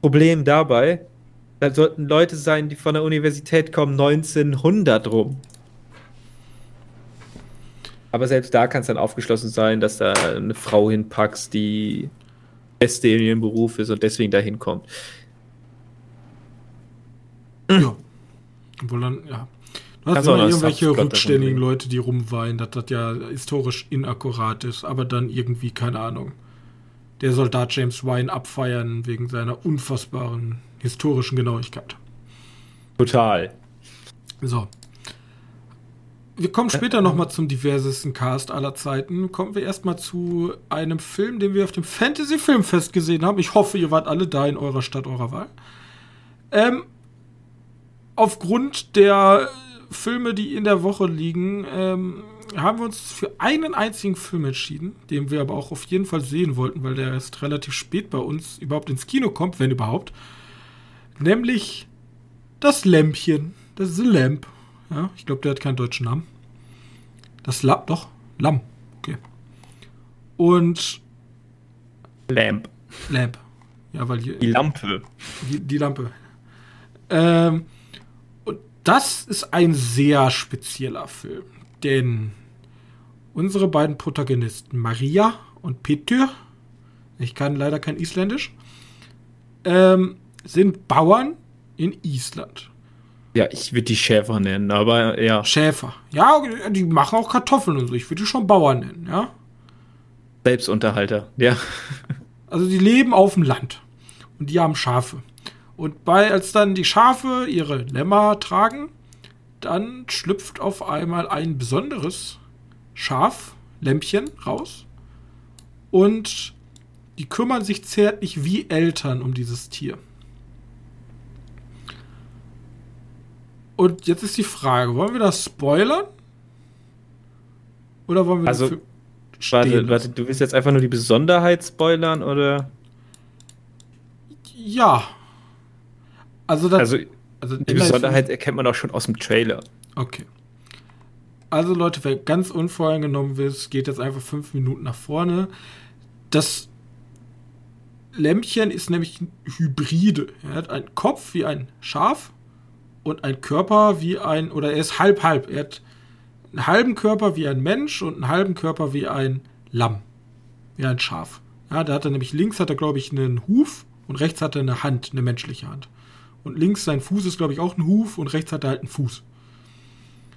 Problem dabei, da sollten Leute sein, die von der Universität kommen, 1900 rum. Aber selbst da kann es dann aufgeschlossen sein, dass da eine Frau hinpackst, die Beste in ihrem Beruf ist und deswegen da hinkommt. Ja. Obwohl dann, ja. Du hast immer irgendwelche rückständigen Leute, die rumweinen, dass das ja historisch inakkurat ist, aber dann irgendwie, keine Ahnung, der Soldat James Ryan abfeiern wegen seiner unfassbaren historischen Genauigkeit. Total. So. Wir kommen später nochmal zum diversesten Cast aller Zeiten. Kommen wir erstmal zu einem Film, den wir auf dem Fantasy Filmfest gesehen haben. Ich hoffe, ihr wart alle da in eurer Stadt eurer Wahl. Ähm, aufgrund der Filme, die in der Woche liegen, ähm, haben wir uns für einen einzigen Film entschieden, den wir aber auch auf jeden Fall sehen wollten, weil der erst relativ spät bei uns überhaupt ins Kino kommt, wenn überhaupt. Nämlich das Lämpchen, das The Lamp. Ja, ich glaube, der hat keinen deutschen Namen. Das Lamm, doch, Lamm. Okay. Und Lamp. Lamp. Ja, weil hier. Die Lampe. Die, die Lampe. Ähm, und das ist ein sehr spezieller Film. Denn unsere beiden Protagonisten, Maria und Peter, ich kann leider kein Isländisch, ähm, sind Bauern in Island. Ja, ich würde die Schäfer nennen, aber ja. Schäfer. Ja, die machen auch Kartoffeln und so. Ich würde die schon Bauern nennen, ja. Selbstunterhalter, ja. Also die leben auf dem Land und die haben Schafe. Und bei, als dann die Schafe ihre Lämmer tragen, dann schlüpft auf einmal ein besonderes Schaf, Lämpchen, raus. Und die kümmern sich zärtlich wie Eltern um dieses Tier. Und jetzt ist die Frage, wollen wir das spoilern? Oder wollen wir also, warte, warte, du willst jetzt einfach nur die Besonderheit spoilern, oder? Ja. Also, das, also also die Besonderheit erkennt man auch schon aus dem Trailer. Okay. Also Leute, wer ganz unvoreingenommen ist, geht jetzt einfach fünf Minuten nach vorne. Das Lämpchen ist nämlich ein Hybride. Er hat einen Kopf wie ein Schaf und einen Körper wie ein, oder er ist halb-halb. Er hat einen halben Körper wie ein Mensch und einen halben Körper wie ein Lamm. Wie ein Schaf. Ja, da hat er nämlich links hat er, glaube ich, einen Huf und rechts hat er eine Hand, eine menschliche Hand. Und links sein Fuß ist, glaube ich, auch ein Huf und rechts hat er halt einen Fuß.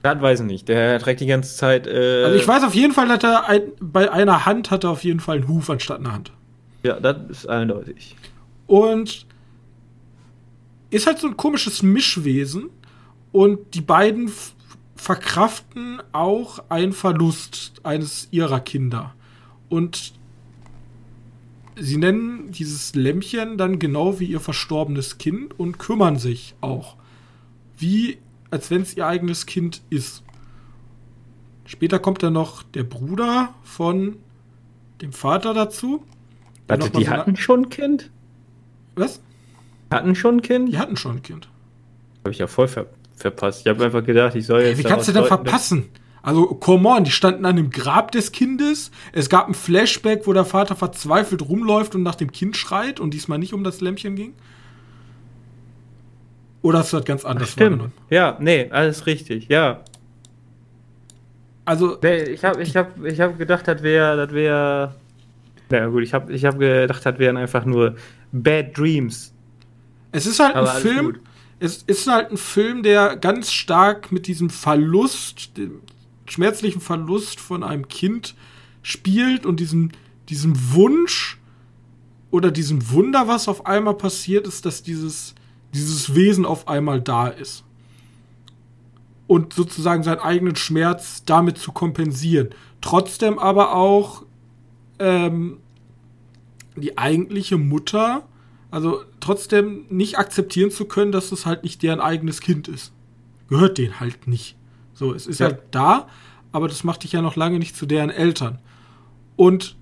Das weiß ich nicht. Der trägt die ganze Zeit. Äh also ich weiß auf jeden Fall, dass er ein, bei einer Hand hat er auf jeden Fall einen Huf anstatt einer Hand. Ja, das ist eindeutig. Und ist halt so ein komisches Mischwesen und die beiden verkraften auch einen Verlust eines ihrer Kinder. Und sie nennen dieses Lämpchen dann genau wie ihr verstorbenes Kind und kümmern sich auch. Wie als wenn es ihr eigenes Kind ist. Später kommt dann noch der Bruder von dem Vater dazu. Warte, die hatten schon ein Kind? Was? Hatten schon ein Kind? Die hatten schon ein Kind. Habe ich ja voll ver verpasst. Ich habe einfach gedacht, ich soll jetzt. Wie kannst du denn verpassen? Also, come on, die standen an dem Grab des Kindes. Es gab ein Flashback, wo der Vater verzweifelt rumläuft und nach dem Kind schreit und diesmal nicht um das Lämpchen ging. Oder hast du das ganz anders Stimmt. Ja, nee, alles richtig, ja. Also. Nee, ich habe ich hab, ich hab gedacht, das wäre. Das wär, ja, gut, ich habe ich hab gedacht, das wären einfach nur Bad Dreams. Es ist halt Aber ein Film. Gut. Es ist halt ein Film, der ganz stark mit diesem Verlust, dem schmerzlichen Verlust von einem Kind spielt und diesem, diesem Wunsch oder diesem Wunder, was auf einmal passiert ist, dass dieses dieses Wesen auf einmal da ist. Und sozusagen seinen eigenen Schmerz damit zu kompensieren. Trotzdem aber auch ähm, die eigentliche Mutter, also trotzdem nicht akzeptieren zu können, dass es halt nicht deren eigenes Kind ist. Gehört denen halt nicht. So, es ist ja. halt da, aber das macht dich ja noch lange nicht zu deren Eltern. Und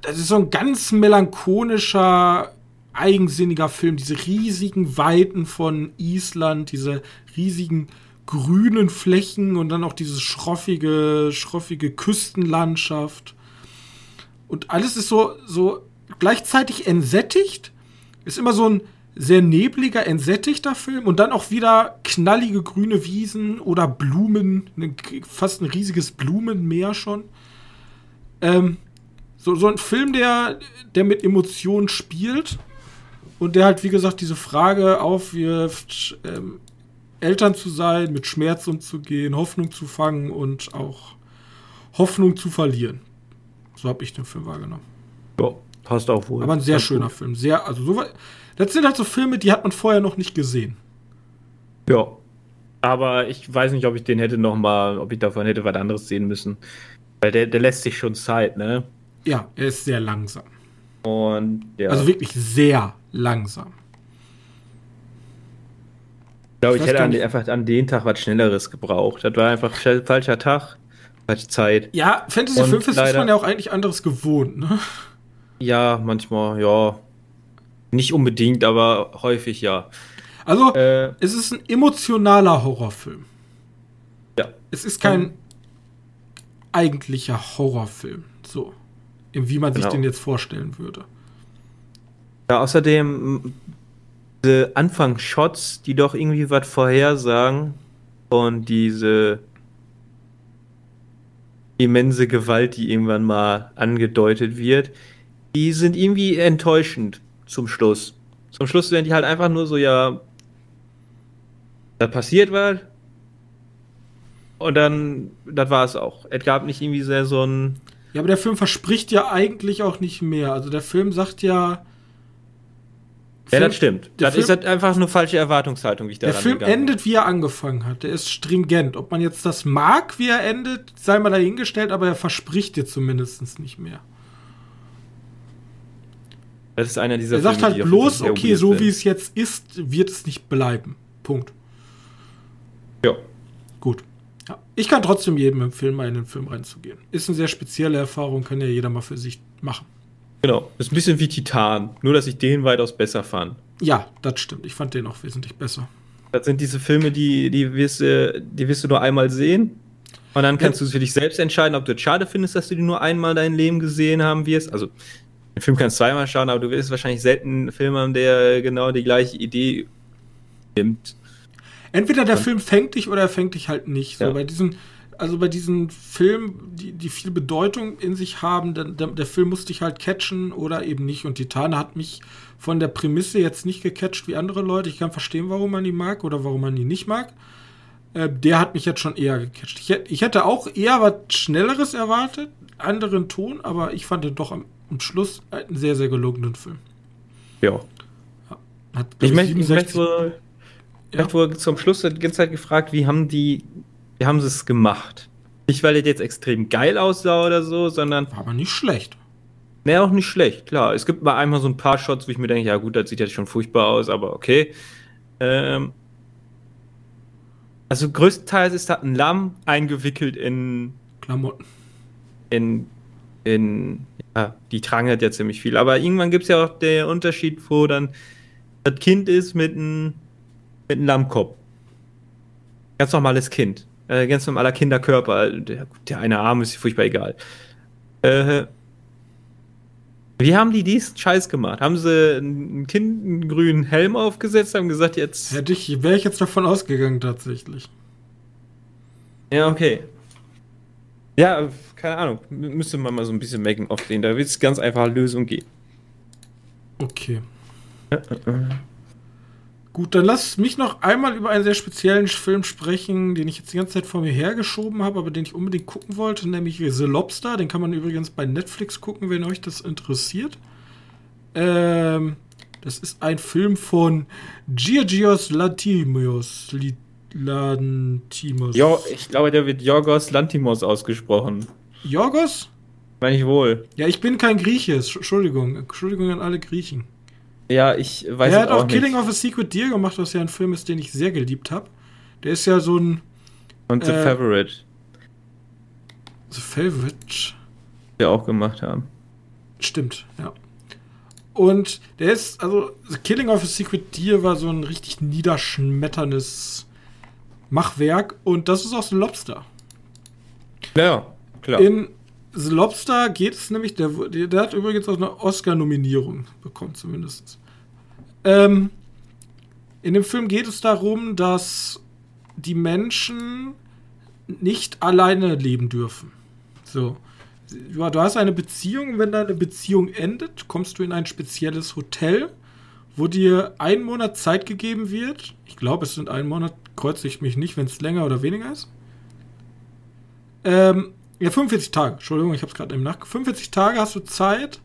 das ist so ein ganz melancholischer eigensinniger Film. Diese riesigen Weiten von Island, diese riesigen grünen Flächen und dann auch diese schroffige, schroffige Küstenlandschaft. Und alles ist so, so gleichzeitig entsättigt. Ist immer so ein sehr nebliger, entsättigter Film und dann auch wieder knallige grüne Wiesen oder Blumen, ne, fast ein riesiges Blumenmeer schon. Ähm, so, so ein Film, der, der mit Emotionen spielt und der halt, wie gesagt, diese Frage aufwirft, ähm, Eltern zu sein, mit Schmerz umzugehen, Hoffnung zu fangen und auch Hoffnung zu verlieren. So habe ich den Film wahrgenommen. Ja, passt auch wohl. Aber ein sehr Passt schöner gut. Film. Sehr, also so, das sind halt so Filme, die hat man vorher noch nicht gesehen. Ja. Aber ich weiß nicht, ob ich den hätte noch mal, ob ich davon hätte was anderes sehen müssen. Weil der, der lässt sich schon Zeit, ne? Ja, er ist sehr langsam. Und ja. Also wirklich sehr langsam. ich glaube, ich hätte an, einfach an den Tag was Schnelleres gebraucht. Das war einfach sch- falscher Tag, falsche Zeit. Ja, Fantasy Und Filmfest ist man ja auch eigentlich anderes gewohnt, ne? Ja, manchmal, ja. Nicht unbedingt, aber häufig ja. Also, Äh, es ist ein emotionaler Horrorfilm. ja. Es ist kein eigentlicher Horrorfilm. So. Wie man sich Genau. den jetzt vorstellen würde. Ja, außerdem diese Anfangsshots, die doch irgendwie was vorhersagen und diese immense Gewalt, die irgendwann mal angedeutet wird, die sind irgendwie enttäuschend zum Schluss. Zum Schluss werden die halt einfach nur so, ja, da passiert was und dann, das war es auch. Es gab nicht irgendwie sehr so ein Ja, aber der Film verspricht ja eigentlich auch nicht mehr. Also der Film sagt ja. Ja, Film- das stimmt. Das Film, ist halt einfach eine falsche Erwartungshaltung, wie ich da der Film endet, wie er angefangen hat. Der ist stringent. Ob man jetzt das mag, wie er endet, sei mal dahingestellt, aber er verspricht dir zumindest nicht mehr. Das ist einer dieser Er sagt Filme, halt bloß, okay, so wie es jetzt ist, wird es nicht bleiben. Punkt. Ja. Gut. Ja. Ich kann trotzdem jedem empfehlen, mal in den Film reinzugehen. Ist eine sehr spezielle Erfahrung, kann ja jeder mal für sich machen. Genau. Ist ein bisschen wie Titan, nur dass ich den weitaus besser fand. Ja, das stimmt. Ich fand den auch wesentlich besser. Das sind diese Filme, die, die, wirst, du, die wirst du nur einmal sehen. Und dann kannst Ja. du für dich selbst entscheiden, ob du es schade findest, dass du die nur einmal dein Leben gesehen haben wirst. Also, den Film kannst du zweimal schauen, aber du wirst wahrscheinlich selten einen Film haben, der genau die gleiche Idee nimmt. Entweder der Film fängt dich oder er fängt dich halt nicht. So Ja. bei diesen, also bei diesen Filmen, die, die viel Bedeutung in sich haben, dann, der, der Film muss dich halt catchen oder eben nicht. Und Titan hat mich von der Prämisse jetzt nicht gecatcht wie andere Leute. Ich kann verstehen, warum man ihn mag oder warum man ihn nicht mag. Äh, der hat mich jetzt schon eher gecatcht. Ich, ich hätte auch eher was Schnelleres erwartet, anderen Ton, aber ich fand den doch am, am Schluss einen sehr, sehr gelungenen Film. Ja. Hat, Ich möchte ich 67 möchte wohl, ich möchte wohl zum Schluss die ganze Zeit gefragt, wie haben die, wie haben sie es gemacht? Nicht, weil das jetzt extrem geil aussah oder so, sondern, war aber nicht schlecht. ne, auch nicht schlecht, klar. Es gibt mal einmal so ein paar Shots, wo ich mir denke, ja gut, das sieht jetzt schon furchtbar aus, aber okay. Ähm, also größtenteils ist da ein Lamm eingewickelt in, Klamotten. in, in, ja, die tragen halt ja ziemlich viel. Aber irgendwann gibt es ja auch den Unterschied, wo dann das Kind ist mit einem mit einem Lammkopf. Ganz normales Kind. Äh, ganz normaler Kinderkörper. Der, der eine Arm ist furchtbar egal. Äh, wie haben die diesen Scheiß gemacht? Haben sie ein Kind einen grünen Helm aufgesetzt, haben gesagt, jetzt. Hätte ich, wäre ich jetzt davon ausgegangen, tatsächlich. Ja, okay. Ja, keine Ahnung. Müsste man mal so ein bisschen Making-of sehen. Da wird es ganz einfache Lösung geben. Okay. Gut, dann lass mich noch einmal über einen sehr speziellen Film sprechen, den ich jetzt die ganze Zeit vor mir hergeschoben habe, aber den ich unbedingt gucken wollte, nämlich The Lobster. Den kann man übrigens bei Netflix gucken, wenn euch das interessiert. Ähm, das ist ein Film von Georgios Lantimos. Li- Lantimos. Jo, ich glaube, der wird Jorgos Lantimos ausgesprochen. Jorgos? Meine ich wohl. Ja, ich bin kein Grieche. Entschuldigung. Entschuldigung an alle Griechen. Ja, ich weiß er es hat auch auch Killing nicht. of a Secret Deer gemacht, was ja ein Film ist, den ich sehr geliebt habe. Der ist ja so ein Und The äh, Favorite, The Favorite. der auch gemacht haben. Stimmt, ja. Und der ist, also, The Killing of a Secret Deer war so ein richtig niederschmetterndes Machwerk. Und das ist auch The Lobster. Ja, klar. In The Lobster geht es nämlich, der, der hat übrigens auch eine Oscar-Nominierung bekommen, zumindest. Ähm, in dem Film geht es darum, dass die Menschen nicht alleine leben dürfen. So. Du hast eine Beziehung, wenn deine Beziehung endet, kommst du in ein spezielles Hotel, wo dir ein Monat Zeit gegeben wird. Ich glaube, es sind ein Monat, kreuze ich mich nicht, wenn es länger oder weniger ist. Ähm, ja, 45 Tage, Entschuldigung, ich habe es gerade im Nach. 45 Tage hast du Zeit,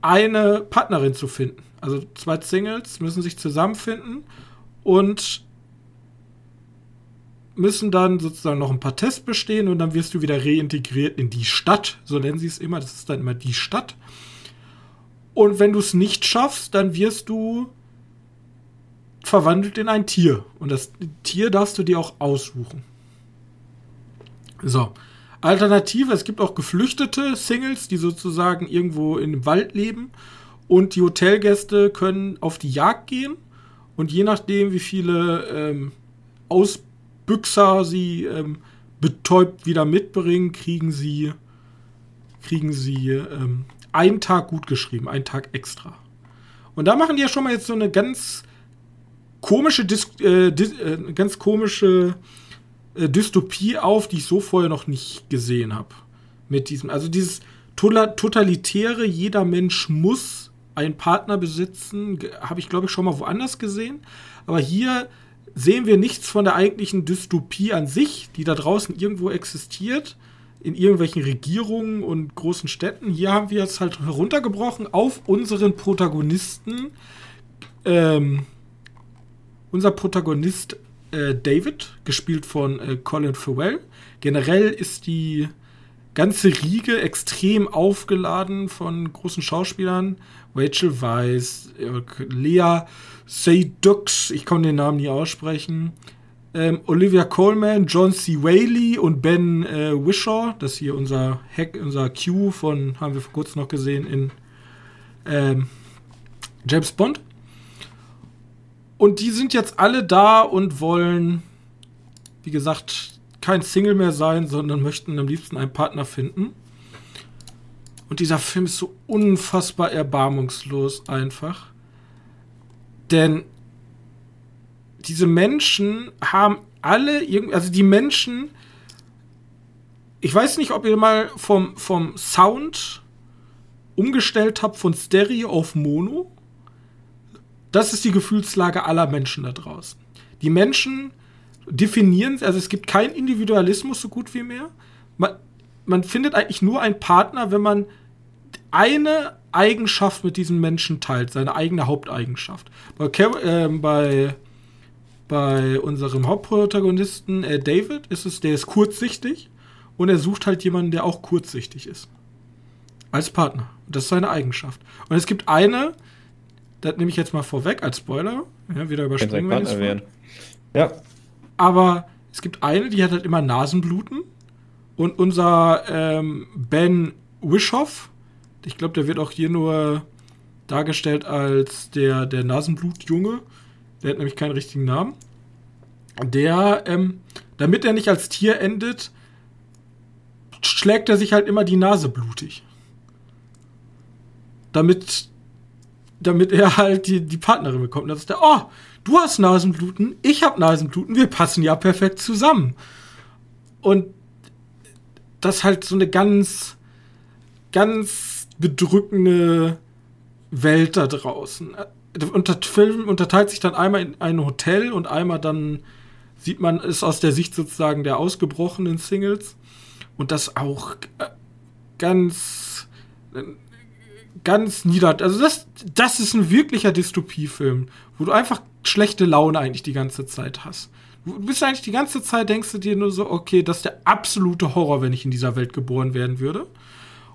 eine Partnerin zu finden. Also zwei Singles müssen sich zusammenfinden und müssen dann sozusagen noch ein paar Tests bestehen und dann wirst du wieder reintegriert in die Stadt. So nennen sie es immer. Das ist dann immer die Stadt. Und wenn du es nicht schaffst, dann wirst du verwandelt in ein Tier. Und das Tier darfst du dir auch aussuchen. So. Alternative, es gibt auch geflüchtete Singles, die sozusagen irgendwo im Wald leben. Und die Hotelgäste können auf die Jagd gehen. Und je nachdem, wie viele ähm, Ausbüchser sie ähm, betäubt wieder mitbringen, kriegen sie, kriegen sie ähm, einen Tag gut geschrieben, einen Tag extra. Und da machen die ja schon mal jetzt so eine ganz komische, Dis äh, Dis äh, ganz komische äh, Dystopie auf, die ich so vorher noch nicht gesehen habe. Mit diesem, also dieses totalitäre, jeder Mensch muss einen Partner besitzen, habe ich glaube ich schon mal woanders gesehen. Aber hier sehen wir nichts von der eigentlichen Dystopie an sich, die da draußen irgendwo existiert, in irgendwelchen Regierungen und großen Städten. Hier haben wir es halt heruntergebrochen auf unseren Protagonisten. Ähm, unser Protagonist äh, David, gespielt von äh, Colin Farrell. Generell ist die ganze Riege extrem aufgeladen von großen Schauspielern. Rachel Weisz, äh, Lea Seydoux, ich kann den Namen nie aussprechen. Ähm, Olivia Coleman, John C. Whaley und Ben äh, Wishaw, das hier unser Hack, unser Q von, haben wir vor kurzem noch gesehen in ähm, James Bond. Und die sind jetzt alle da und wollen, wie gesagt, kein Single mehr sein, sondern möchten am liebsten einen Partner finden. Und dieser Film ist so unfassbar erbarmungslos einfach. Denn diese Menschen haben alle irgendwie, also die Menschen, ich weiß nicht, ob ihr mal vom, vom Sound umgestellt habt von Stereo auf Mono. Das ist die Gefühlslage aller Menschen da draußen. Die Menschen definieren, also es gibt keinen Individualismus so gut wie mehr. Man, man findet eigentlich nur einen Partner, wenn man eine Eigenschaft mit diesem Menschen teilt, seine eigene Haupteigenschaft. Bei, äh, bei, bei unserem Hauptprotagonisten äh, David ist es, der ist kurzsichtig und er sucht halt jemanden, der auch kurzsichtig ist. Als Partner. Das ist seine Eigenschaft. Und es gibt eine, das nehme ich jetzt mal vorweg als Spoiler. Ja, wieder überspringen, wenn ich Ja. Aber es gibt eine, die hat halt immer Nasenbluten. Und unser ähm, Ben Wishoff, ich glaube, der wird auch hier nur dargestellt als der, der Nasenblutjunge. Der hat nämlich keinen richtigen Namen. Der, ähm, damit er nicht als Tier endet, schlägt er sich halt immer die Nase blutig. Damit damit er halt die, die Partnerin bekommt. Und dann ist der, oh, du hast Nasenbluten, ich habe Nasenbluten, wir passen ja perfekt zusammen. Und das halt so eine ganz, ganz bedrückende Welt da draußen. Und der Film unterteilt sich dann einmal in ein Hotel und einmal dann sieht man es aus der Sicht sozusagen der ausgebrochenen Singles. Und das auch äh, ganz ganz nieder. Also das, das ist ein wirklicher Dystopiefilm, wo du einfach schlechte Laune eigentlich die ganze Zeit hast. Du bist eigentlich die ganze Zeit, denkst du dir nur so, okay, das ist der absolute Horror, wenn ich in dieser Welt geboren werden würde.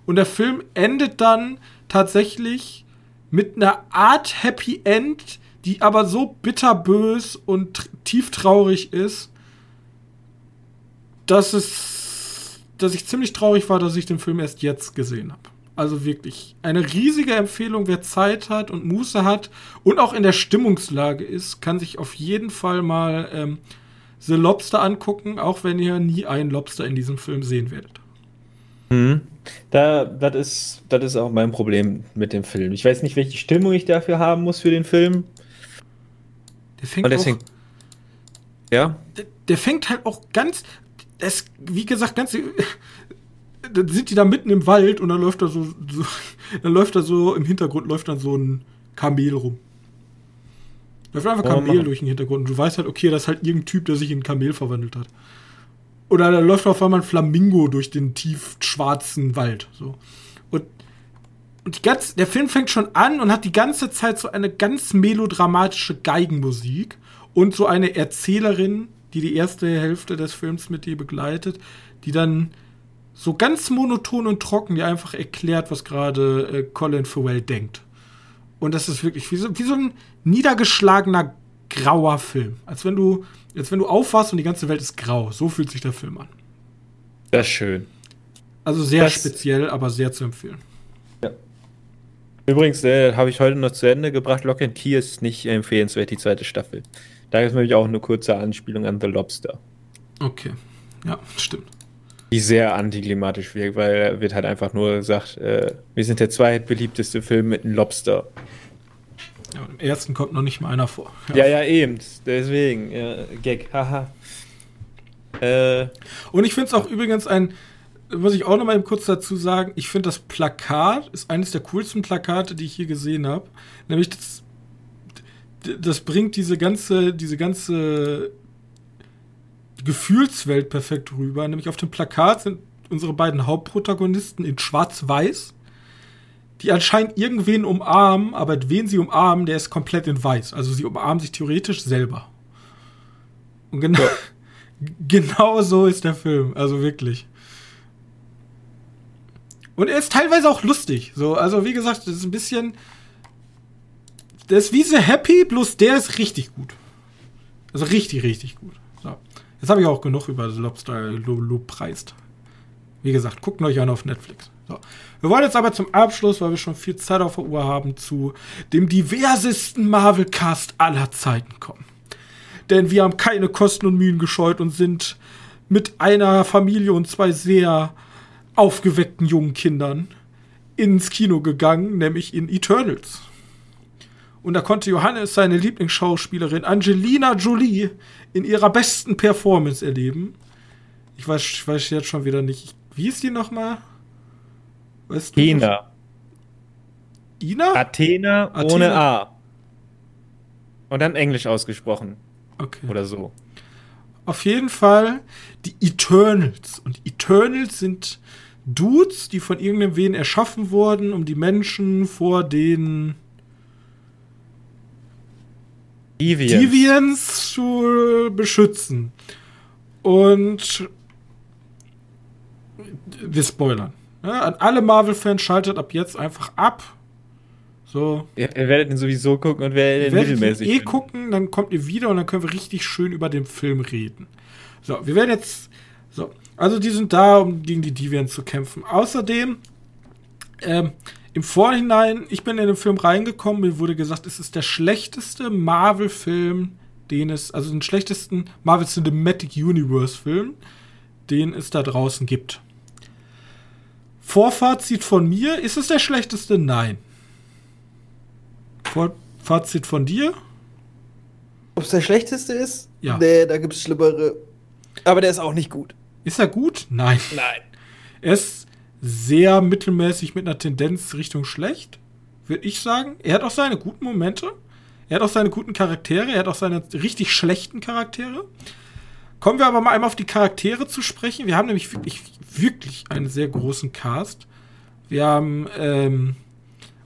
Und der Film endet dann tatsächlich mit einer Art Happy End, die aber so bitterbös und tief traurig ist, dass es, dass ich ziemlich traurig war, dass ich den Film erst jetzt gesehen habe. Also wirklich eine riesige Empfehlung, wer Zeit hat und Muße hat und auch in der Stimmungslage ist, kann sich auf jeden Fall mal ähm, The Lobster angucken, auch wenn ihr nie einen Lobster in diesem Film sehen werdet. Mhm. Da, das ist, das ist auch mein Problem mit dem Film. Ich weiß nicht, welche Stimmung ich dafür haben muss für den Film. Der fängt auch, ja, der, der fängt halt auch ganz, das, wie gesagt, ganz, dann sind die da mitten im Wald und dann läuft da so, so dann läuft da so im Hintergrund läuft dann so ein Kamel rum. Läuft einfach Oh, Kamel Mann. durch den Hintergrund und du weißt halt, okay, das ist halt irgendein Typ, der sich in Kamel verwandelt hat. Oder da läuft auf einmal ein Flamingo durch den tief schwarzen Wald. So. Und, und ganze, der Film fängt schon an und hat die ganze Zeit so eine ganz melodramatische Geigenmusik und so eine Erzählerin, die die erste Hälfte des Films mit dir begleitet, die dann so ganz monoton und trocken dir einfach erklärt, was gerade äh, Colin Farrell denkt. Und das ist wirklich wie so, wie so ein niedergeschlagener grauer Film. Als wenn du, als wenn du aufwachst und die ganze Welt ist grau. So fühlt sich der Film an. das ist schön. Also sehr Das- speziell, aber sehr zu empfehlen. Übrigens, äh, habe ich heute noch zu Ende gebracht. Lock and Key ist nicht empfehlenswert, die zweite Staffel. Da ist nämlich auch eine kurze Anspielung an The Lobster, Okay. Ja, stimmt. Die sehr antiklimatisch wirkt, weil er wird halt einfach nur gesagt, äh, wir sind der zweitbeliebteste Film mit einem Lobster. Ja, und Im ersten kommt noch nicht mal einer vor. Ja, ja, eben. Deswegen, ja, Gag, haha. Äh, Und ich finde es auch übrigens ein, muss ich auch noch mal kurz dazu sagen, ich finde das Plakat ist eines der coolsten Plakate, die ich hier gesehen habe. Nämlich das, das bringt diese ganze, diese ganze Gefühlswelt perfekt rüber. Nämlich auf dem Plakat sind unsere beiden Hauptprotagonisten in Schwarz-Weiß, die anscheinend irgendwen umarmen, aber wen sie umarmen, der ist komplett in Weiß. Also sie umarmen sich theoretisch selber. Und genau, genau so ist der Film. Also wirklich. Und er ist teilweise auch lustig. So, also wie gesagt, das ist ein bisschen. Der ist wie The Happy, bloß der ist richtig gut. Also richtig, richtig gut. Jetzt habe ich auch genug über The Lobster preist. Wie gesagt, guckt euch an auf Netflix. So. Wir wollen jetzt aber zum Abschluss, weil wir schon viel Zeit auf der Uhr haben, zu dem diversesten Marvel-Cast aller Zeiten kommen. Denn wir haben keine Kosten und Mühen gescheut und sind mit einer Familie und zwei sehr aufgeweckten jungen Kindern ins Kino gegangen, nämlich in Eternals. Und da konnte Johannes seine Lieblingsschauspielerin Angelina Jolie in ihrer besten Performance erleben. Ich weiß, ich weiß jetzt schon wieder nicht. Wie ist die nochmal? Weißt du? Ina. Ina? Athena, Athena. ohne A. Und dann Englisch ausgesprochen. Okay. Oder so. Auf jeden Fall die Eternals. Und Eternals sind Dudes, die von irgendeinem Wen erschaffen wurden, um die Menschen vor den Deviants. Deviants zu beschützen. Und wir spoilern. Ja, an alle Marvel-Fans schaltet ab jetzt einfach ab. So. Ihr, ihr werdet ihn sowieso gucken und werdet Ihr ihn werdet mittelmäßig. ihn eh gucken, dann kommt ihr wieder und dann können wir richtig schön über den Film reden. So, wir werden jetzt. So, also die sind da, um gegen die Deviants zu kämpfen. Außerdem, ähm, im Vorhinein, ich bin in den Film reingekommen, mir wurde gesagt, es ist der schlechteste Marvel-Film, den es, also den schlechtesten Marvel Cinematic Universe-Film, den es da draußen gibt. Vorfazit von mir, ist es der schlechteste? Nein. Vorfazit von dir? Ob es der schlechteste ist? Ja. Nee, da gibt es schlimmere. Aber der ist auch nicht gut. Ist er gut? Nein. Nein. Er ist sehr mittelmäßig mit einer Tendenz Richtung schlecht, würde ich sagen. Er hat auch seine guten Momente. Er hat auch seine guten Charaktere. Er hat auch seine richtig schlechten Charaktere. Kommen wir aber mal einmal auf die Charaktere zu sprechen. Wir haben nämlich wirklich, wirklich einen sehr großen Cast. Wir haben ähm,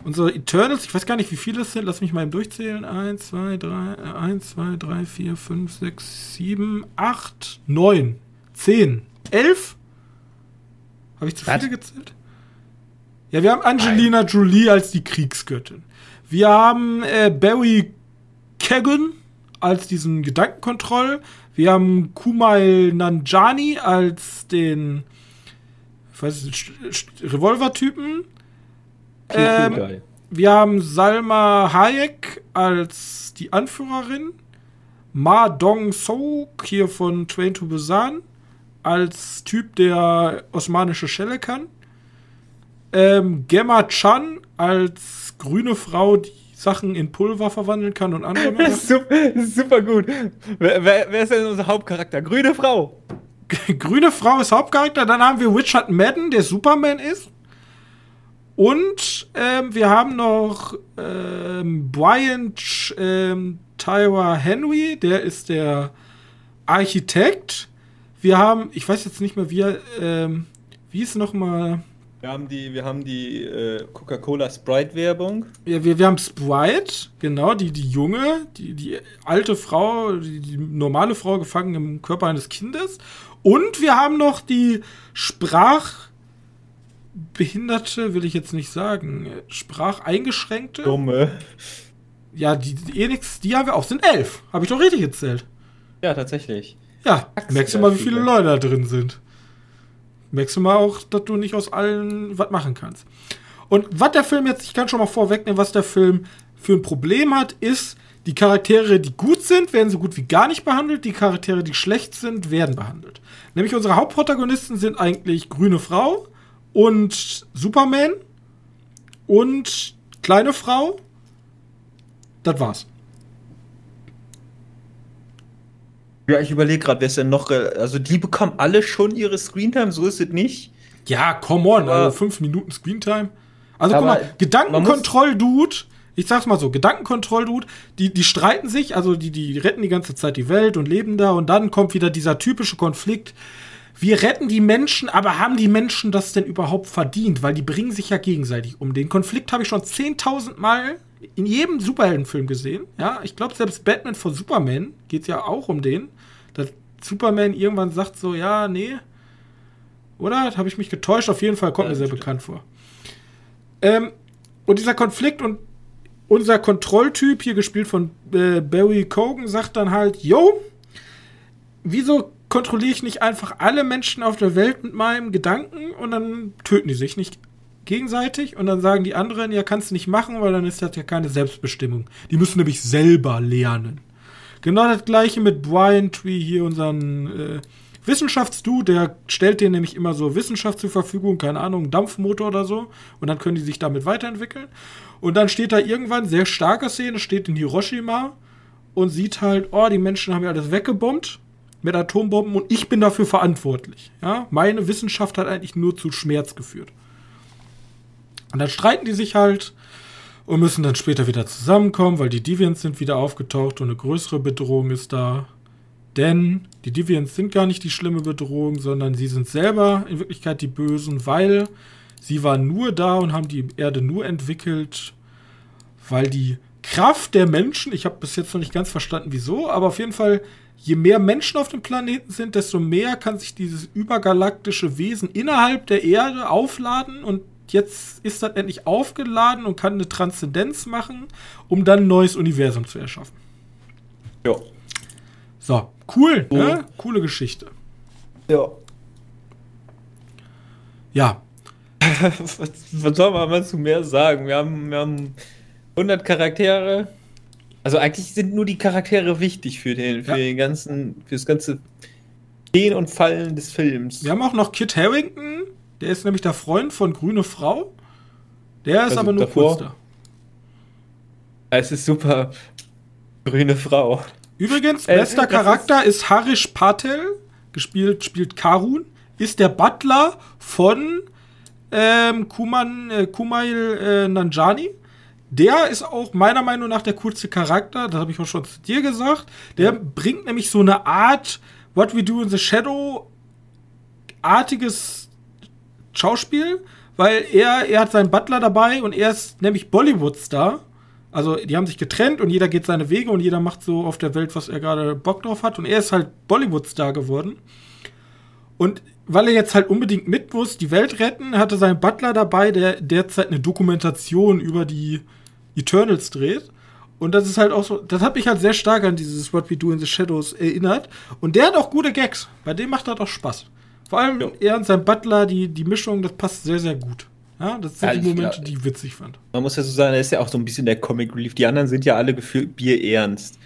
unsere Eternals, ich weiß gar nicht, wie viele es sind. Lass mich mal eben durchzählen. 1, 2, 3, 1, 2, 3, 4, 5, 6, 7, 8, 9, 10, 11? Habe ich zu Was? viele gezählt? Ja, wir haben Angelina Jolie als die Kriegsgöttin. Wir haben äh, Barry Keggin als diesen Gedankenkontroll. Wir haben Kumail Nanjani als den Revolver-Typen. Ähm, geil. Wir haben Salma Hayek als die Anführerin. Ma Dong-Sook hier von Train to Busan als Typ, der osmanische Schelle kann. Ähm, Gemma Chan als grüne Frau, die Sachen in Pulver verwandeln kann und andere ist super, das ist super gut. Wer, wer, wer ist denn unser Hauptcharakter? Grüne Frau. Grüne Frau ist Hauptcharakter. Dann haben wir Richard Madden, der Superman ist. Und ähm, wir haben noch ähm, Brian ähm, Tyra Henry, der ist der Architekt. Wir haben, ich weiß jetzt nicht mehr, wie, ähm, wie ist noch mal. Wir haben die, wir haben die äh, Coca-Cola Sprite-Werbung. Ja, wir, wir haben Sprite, genau, die, die junge, die, die alte Frau, die, die normale Frau gefangen im Körper eines Kindes. Und wir haben noch die Sprachbehinderte, will ich jetzt nicht sagen, Spracheingeschränkte. Dumme. Ja, die, die Enix, die haben wir auch, sind elf. Habe ich doch richtig gezählt. Ja, tatsächlich. Ja, Achse, merkst du mal, wie viele viele. Leute da drin sind. Merkst du mal auch, dass du nicht aus allen was machen kannst. Und was der Film jetzt, ich kann schon mal vorwegnehmen, was der Film für ein Problem hat, ist, die Charaktere, die gut sind, werden so gut wie gar nicht behandelt. Die Charaktere, die schlecht sind, werden behandelt. Nämlich unsere Hauptprotagonisten sind eigentlich Grüne Frau und Superman und Kleine Frau. Das war's. Ja, ich überlege gerade, wer ist denn noch. Also, die bekommen alle schon ihre Screentime, so ist es nicht. Ja, come on, Aber- also fünf Minuten Screentime. Also guck mal, Gedankenkontroll-Dude, ich sag's mal so, Gedankenkontroll-Dude, die, die streiten sich, also die, die retten die ganze Zeit die Welt und leben da und dann kommt wieder dieser typische Konflikt. Wir retten die Menschen, aber haben die Menschen das denn überhaupt verdient? Weil die bringen sich ja gegenseitig um. Den Konflikt habe ich schon 10.000 Mal in jedem Superheldenfilm gesehen. Ja, ich glaube, selbst Batman vor Superman geht's ja auch um den. Dass Superman irgendwann sagt so, ja, nee, oder? Habe ich mich getäuscht? Auf jeden Fall kommt Ja, mir sehr stimmt. bekannt vor. Ähm, und dieser Konflikt und unser Kontrolltyp, hier gespielt von äh, Barry Cogan, sagt dann halt, yo, wieso kontrolliere ich nicht einfach alle Menschen auf der Welt mit meinem Gedanken und dann töten die sich nicht gegenseitig und dann sagen die anderen, ja, kannst du nicht machen, weil dann ist das ja keine Selbstbestimmung. Die müssen nämlich selber lernen. Genau das gleiche mit Brian Tree hier, unseren äh, Wissenschaftsdude, der stellt dir nämlich immer so Wissenschaft zur Verfügung, keine Ahnung, Dampfmotor oder so, und dann können die sich damit weiterentwickeln. Und dann steht da irgendwann, sehr starke Szene, steht in Hiroshima und sieht halt, oh, die Menschen haben ja alles weggebombt mit Atombomben und ich bin dafür verantwortlich. Ja? Meine Wissenschaft hat eigentlich nur zu Schmerz geführt. Und dann streiten die sich halt und müssen dann später wieder zusammenkommen, weil die Deviants sind wieder aufgetaucht und eine größere Bedrohung ist da. Denn die Deviants sind gar nicht die schlimme Bedrohung, sondern sie sind selber in Wirklichkeit die Bösen, weil sie waren nur da und haben die Erde nur entwickelt, weil die Kraft der Menschen, ich habe bis jetzt noch nicht ganz verstanden, wieso, aber auf jeden Fall, je mehr Menschen auf dem Planeten sind, desto mehr kann sich dieses übergalaktische Wesen innerhalb der Erde aufladen und jetzt ist das endlich aufgeladen und kann eine Transzendenz machen, um dann ein neues Universum zu erschaffen. Ja. So, cool, ne? Coole Geschichte. Ja. Ja, was, was soll man mal zu mehr sagen? Wir haben, wir haben 100 Charaktere. Also eigentlich sind nur die Charaktere wichtig für den, für Ja. den ganzen, für das ganze Gehen und Fallen des Films. wir haben auch noch Kit Harrington, der ist nämlich der Freund von Grüne Frau. Der ist Also aber nur davor? kurz da. Es ist super. Grüne Frau. Übrigens, Äh, bester das Charakter ist, Harish Patel, gespielt, spielt Karun, ist der Butler von ähm, Kuman, äh, Kumail äh, Nanjani. Der ist auch meiner Meinung nach der coolste Charakter, das habe ich auch schon zu dir gesagt. Der bringt nämlich so eine Art What We Do in the Shadow artiges Schauspiel, weil er, er hat seinen Butler dabei und er ist nämlich Bollywood-Star. Also die haben sich getrennt und jeder geht seine Wege und jeder macht so auf der Welt, was er gerade Bock drauf hat. Und er ist halt Bollywood-Star geworden. Und weil er jetzt halt unbedingt mit muss, die Welt retten, hatte sein Butler dabei, der derzeit eine Dokumentation über die Eternals dreht. Und das ist halt auch so, das hat mich halt sehr stark an dieses What We Do in the Shadows erinnert. Und der hat auch gute Gags. Bei dem macht das auch Spaß. Vor allem Ja. er und sein Butler, die, die Mischung, das passt sehr, sehr gut. Ja, das sind Ja, die Momente, die ich witzig fand. Man muss ja so sagen, er ist ja auch so ein bisschen der Comic Relief. Die anderen sind ja alle gefühlt bierernst.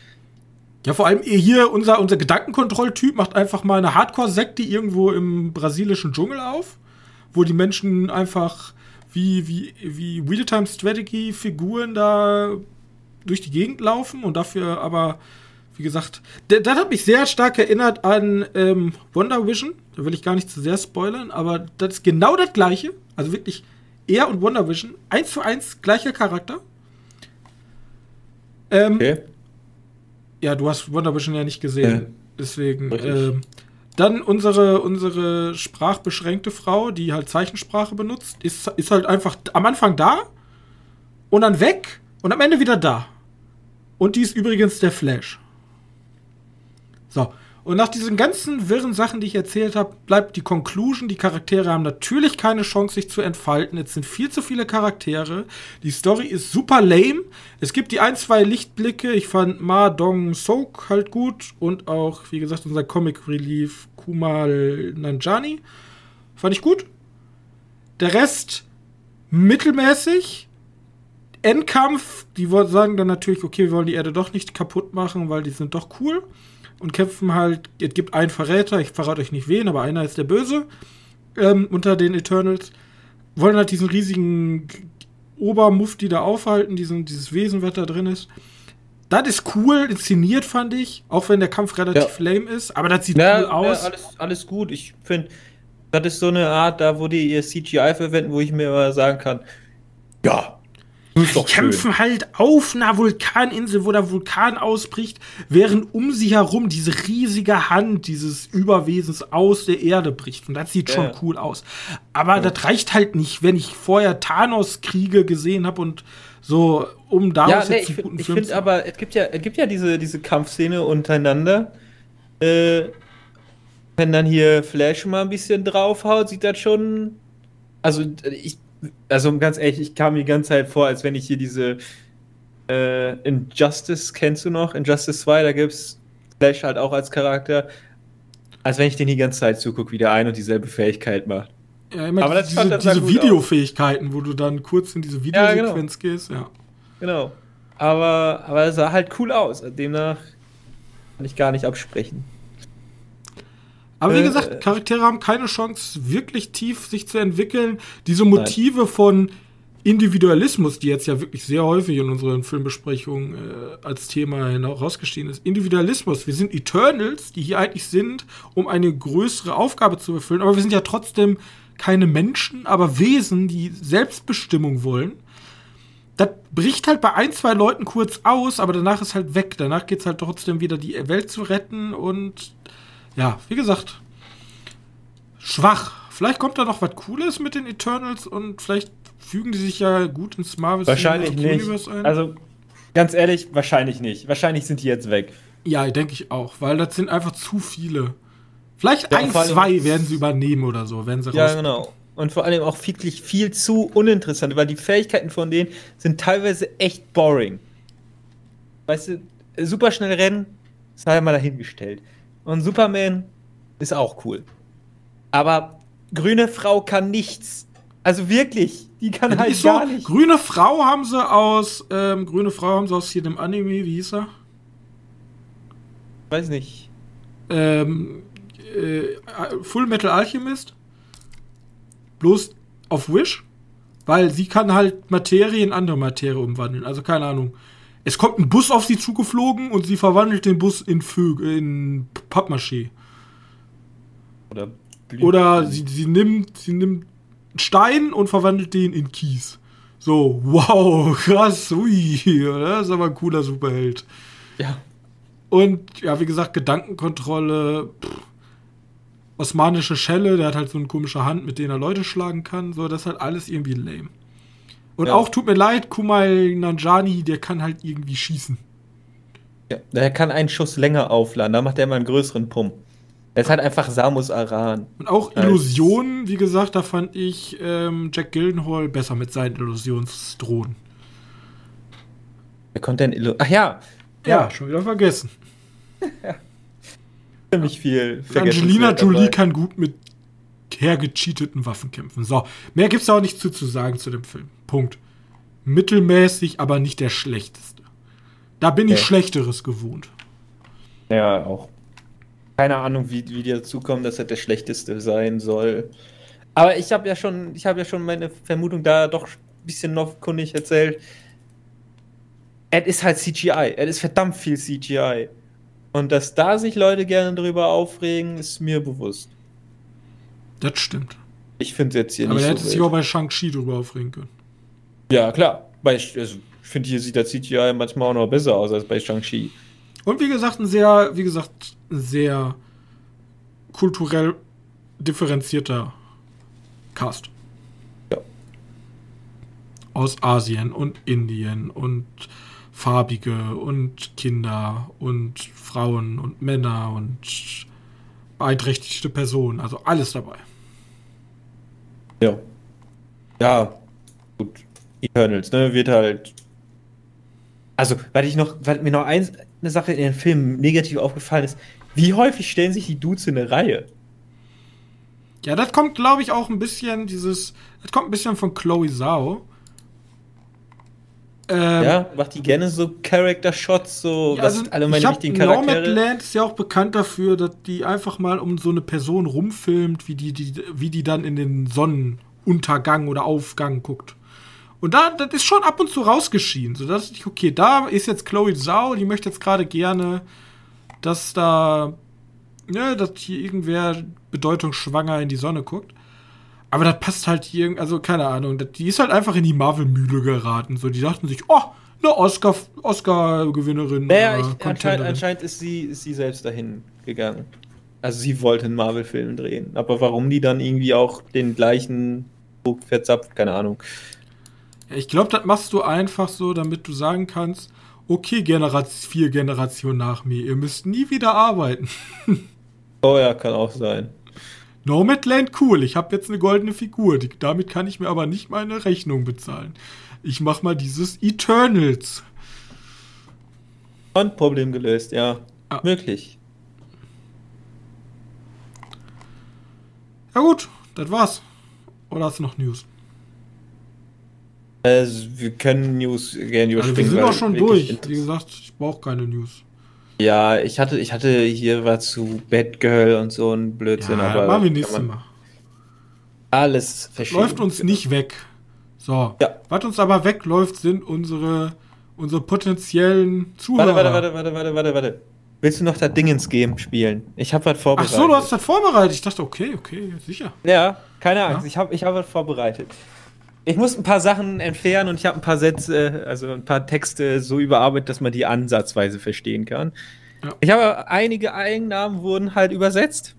Ja, vor allem hier unser, unser Gedankenkontrolltyp macht einfach mal eine Hardcore-Sekte irgendwo im brasilischen Dschungel auf, wo die Menschen einfach wie, wie, wie Real-Time-Strategy-Figuren da durch die Gegend laufen und dafür aber, wie gesagt, das hat mich sehr stark erinnert an ähm, Wonder Vision. Da will ich gar nicht zu sehr spoilern, aber das ist genau das gleiche. Also wirklich er und Wonder Vision, eins zu eins gleicher Charakter. Ähm, Okay. ja, du hast Wonder Vision ja nicht gesehen. Ja. Deswegen. Ähm, dann unsere, unsere sprachbeschränkte Frau, die halt Zeichensprache benutzt, ist, ist halt einfach am Anfang da und dann weg und am Ende wieder da. Und die ist übrigens der Flash. So. Und nach diesen ganzen wirren Sachen, die ich erzählt habe, bleibt die Conclusion, die Charaktere haben natürlich keine Chance, sich zu entfalten. Es sind viel zu viele Charaktere. Die Story ist super lame. Es gibt die ein, zwei Lichtblicke. Ich fand Ma Dong Sok halt gut. Und auch, wie gesagt, unser Comic Relief Kumal Nanjani. Fand ich gut. Der Rest mittelmäßig. Endkampf, die sagen dann natürlich, okay, wir wollen die Erde doch nicht kaputt machen, weil die sind doch cool. Und kämpfen halt, es gibt einen Verräter, ich verrate euch nicht wen, aber einer ist der Böse ähm, unter den Eternals. Wollen halt diesen riesigen Obermufti da aufhalten, diesen, dieses Wesen, was da drin ist. Das ist cool inszeniert, fand ich, auch wenn der Kampf relativ lame ist, aber das sieht Ja, cool aus. ja, alles, alles gut. Ich finde, das ist so eine Art, da wo die ihr CGI verwenden, wo ich mir immer sagen kann, ja, Die doch schön. kämpfen halt auf einer Vulkaninsel, wo der Vulkan ausbricht, während um sie herum diese riesige Hand dieses Überwesens aus der Erde bricht. Und das sieht Ja, schon ja. cool aus. Aber das reicht halt nicht, wenn ich vorher Thanos-Kriege gesehen habe und so, um daraus Ja, nee, jetzt ich einen guten finde Film find zu aber, es gibt ja, es gibt ja diese, diese Kampfszene untereinander. Äh, wenn dann hier Flash mal ein bisschen draufhaut, sieht das schon. Also, ich, also ganz ehrlich, ich kam mir die ganze Zeit vor, als wenn ich hier diese äh, Injustice, kennst du noch? Injustice 2, da gibt's Flash halt auch als Charakter. Als wenn ich den die ganze Zeit zugucke, wie der ein und dieselbe Fähigkeit macht. Ja, immer Aber das diese, das diese gut Videofähigkeiten, wo du dann kurz in diese Ja, genau. Videosequenz gehst, ja. Genau. Aber, aber es sah halt cool aus. Demnach kann ich gar nicht absprechen. Aber wie Äh, gesagt, äh. Charaktere haben keine Chance, wirklich tief sich zu entwickeln. Diese Motive von Individualismus, die jetzt ja wirklich sehr häufig in unseren Filmbesprechungen äh, als Thema herausgestiegen ist. Individualismus, wir sind Eternals, die hier eigentlich sind, um eine größere Aufgabe zu erfüllen. Aber wir sind ja trotzdem keine Menschen, aber Wesen, die Selbstbestimmung wollen. Das bricht halt bei ein, zwei Leuten kurz aus, aber danach ist halt weg. Danach geht es halt trotzdem wieder, die Welt zu retten und ja, wie gesagt, schwach. Vielleicht kommt da noch was Cooles mit den Eternals und vielleicht fügen die sich ja gut ins Marvel Wahrscheinlich Cinematic nicht. Universe ein. Also, ganz ehrlich, wahrscheinlich nicht. Wahrscheinlich sind die jetzt weg. ja, denke ich auch, weil das sind einfach zu viele. Vielleicht Ja, ein, zwei werden sie übernehmen oder so, werden sie Ja, raus. genau. Und vor allem auch wirklich viel zu uninteressant, weil die Fähigkeiten von denen sind teilweise echt boring. Weißt du, super schnell rennen, sei mal dahingestellt. Und Superman ist auch cool. Aber grüne Frau kann nichts. Also wirklich, die kann Ja, die halt so, gar nicht. Grüne Frau haben sie aus, ähm, Grüne Frau haben sie aus hier dem Anime, wie hieß er? Weiß nicht. ähm, äh, Full Metal Alchemist. Bloß auf Wish. Weil sie kann halt Materie in andere Materie umwandeln. Also keine Ahnung. Es kommt ein Bus auf sie zugeflogen und sie verwandelt den Bus in, in Pappmaché. Oder, Oder sie, sie nimmt, sie nimmt Stein und verwandelt den in Kies. So, wow, krass, ui, das ist aber ein cooler Superheld. Ja. Und ja, wie gesagt, Gedankenkontrolle, pff, osmanische Schelle, der hat halt so eine komische Hand, mit der er Leute schlagen kann. So, das ist halt alles irgendwie lame. Und Ja. auch tut mir leid, Kumal Nanjani, der kann halt irgendwie schießen. ja. Der kann einen Schuss länger aufladen, da macht er immer einen größeren Pump. Er ist halt einfach Samus Aran. Und auch Illusionen, wie gesagt, da fand ich ähm, Jack Gildenhall besser mit seinen Illusionsdrohnen. Wer konnte denn Illu Ach ja. Ja, schon wieder vergessen. Ziemlich viel. Angelina Jolie dabei. kann gut mit hergecheateten Waffenkämpfen. So, mehr gibt's da auch nicht zu, zu sagen zu dem Film. Punkt. Mittelmäßig, aber nicht der schlechteste. Da bin ich Okay. Schlechteres gewohnt. Ja, auch. Keine Ahnung, wie, wie die dazu kommen, dass er der schlechteste sein soll. Aber ich habe ja schon, ich habe ja schon meine Vermutung da doch ein bisschen noch kundig erzählt. Es ist halt CGI. Es ist verdammt viel CGI. Und dass da sich Leute gerne drüber aufregen, ist mir bewusst. Das stimmt. Ich finde es jetzt hier aber nicht er so hätte sich auch bei Shang-Chi drüber aufregen können. Ja, klar. Ich, also, ich finde, hier sieht der CGI manchmal auch noch besser aus als bei Shang-Chi. Und wie gesagt, ein sehr, wie gesagt, sehr kulturell differenzierter Cast. Ja. Aus Asien und Indien und Farbige und Kinder und Frauen und Männer und beeinträchtigte Personen. Also alles dabei. Ja. Ja, gut. Eternals, ne, wird halt. Also, weil ich noch, weil mir noch eins, eine Sache in den Filmen negativ aufgefallen ist, wie häufig stellen sich die Dudes in eine Reihe? Ja, das kommt, glaube ich, auch ein bisschen dieses. Das kommt ein bisschen von Chloe Zhao. Ähm, Ja, macht die gerne so Character-Shots, so, Ja, was also sind alle meine wichtigen Charaktere? Nomadland ist ja auch bekannt dafür, dass die einfach mal um so eine Person rumfilmt, wie die, die, wie die dann in den Sonnenuntergang oder Aufgang guckt. Und da, das ist schon ab und zu rausgeschieden. So dass ich, okay, da ist jetzt Chloe Zhao, die möchte jetzt gerade gerne, dass da, ne, dass hier irgendwer bedeutungsschwanger in die Sonne guckt. Aber das passt halt hier, also keine Ahnung, das, die ist halt einfach in die Marvel-Mühle geraten. So, die dachten sich, oh, eine Oscar, Oscar-Gewinnerin. Naja, ich, anscheinend, anscheinend ist sie, ist sie selbst dahin gegangen. Also sie wollte einen Marvel-Film drehen. Aber warum die dann irgendwie auch den gleichen Druck verzapft, keine Ahnung. Ich glaube, das machst du einfach so, damit du sagen kannst, okay, Generation, vier Generationen nach mir, ihr müsst nie wieder arbeiten. Oh ja, kann auch sein. Nomadland, cool, ich habe jetzt eine goldene Figur, die, damit kann ich mir aber nicht meine Rechnung bezahlen. Ich mach mal dieses Eternals. Und Problem gelöst, ja. Ah. Möglich. Ja gut, das war's. Oder hast du noch News? Also, wir können News gerne Also wir sind auch schon durch. Wie gesagt, ich brauche keine News. Ja, ich hatte, ich hatte hier was zu Batgirl und so ein Blödsinn, Ja, aber machen wir nächstes Mal. Alles verschieben. Läuft uns nicht weg. So. Ja. Was uns aber wegläuft, sind unsere, unsere potenziellen Zuhörer. Warte, warte, warte, warte, warte, warte. Willst du noch das Dingens-Game spielen? Ich habe was Ach vorbereitet. so, du hast das vorbereitet. Ich dachte, okay, okay, sicher. Ja, keine Angst. Ja? Ich habe ich hab was vorbereitet. Ich muss ein paar Sachen entfernen und ich habe ein paar Sätze, also ein paar Texte so überarbeitet, dass man die ansatzweise verstehen kann. Ja. Ich habe einige Eigennamen wurden halt übersetzt.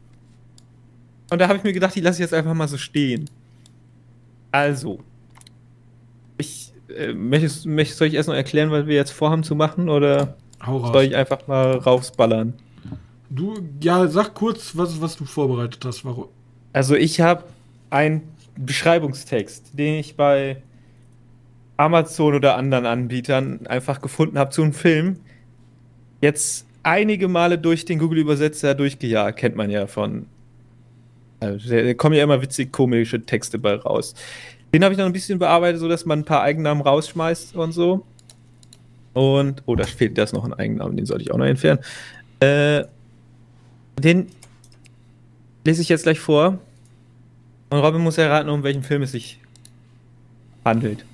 Und da habe ich mir gedacht, die lasse ich jetzt einfach mal so stehen. Also, ich äh, möchtest, möchtest, soll ich erst noch erklären, was wir jetzt vorhaben zu machen oder soll ich einfach mal rausballern? Du, ja, sag kurz, was, was du vorbereitet hast. Warum? Also ich habe einen Beschreibungstext, den ich bei Amazon oder anderen Anbietern einfach gefunden habe zu einem Film. Jetzt einige Male durch den Google-Übersetzer durchgejagt, kennt man ja von. Also, da kommen ja immer witzig komische Texte bei raus. Den habe ich noch ein bisschen bearbeitet, so dass man ein paar Eigennamen rausschmeißt und so. Und, oh, da fehlt das noch ein Eigennamen, den sollte ich auch noch entfernen. Äh, den lese ich jetzt gleich vor. Und Robin muss erraten, um welchen Film es sich handelt.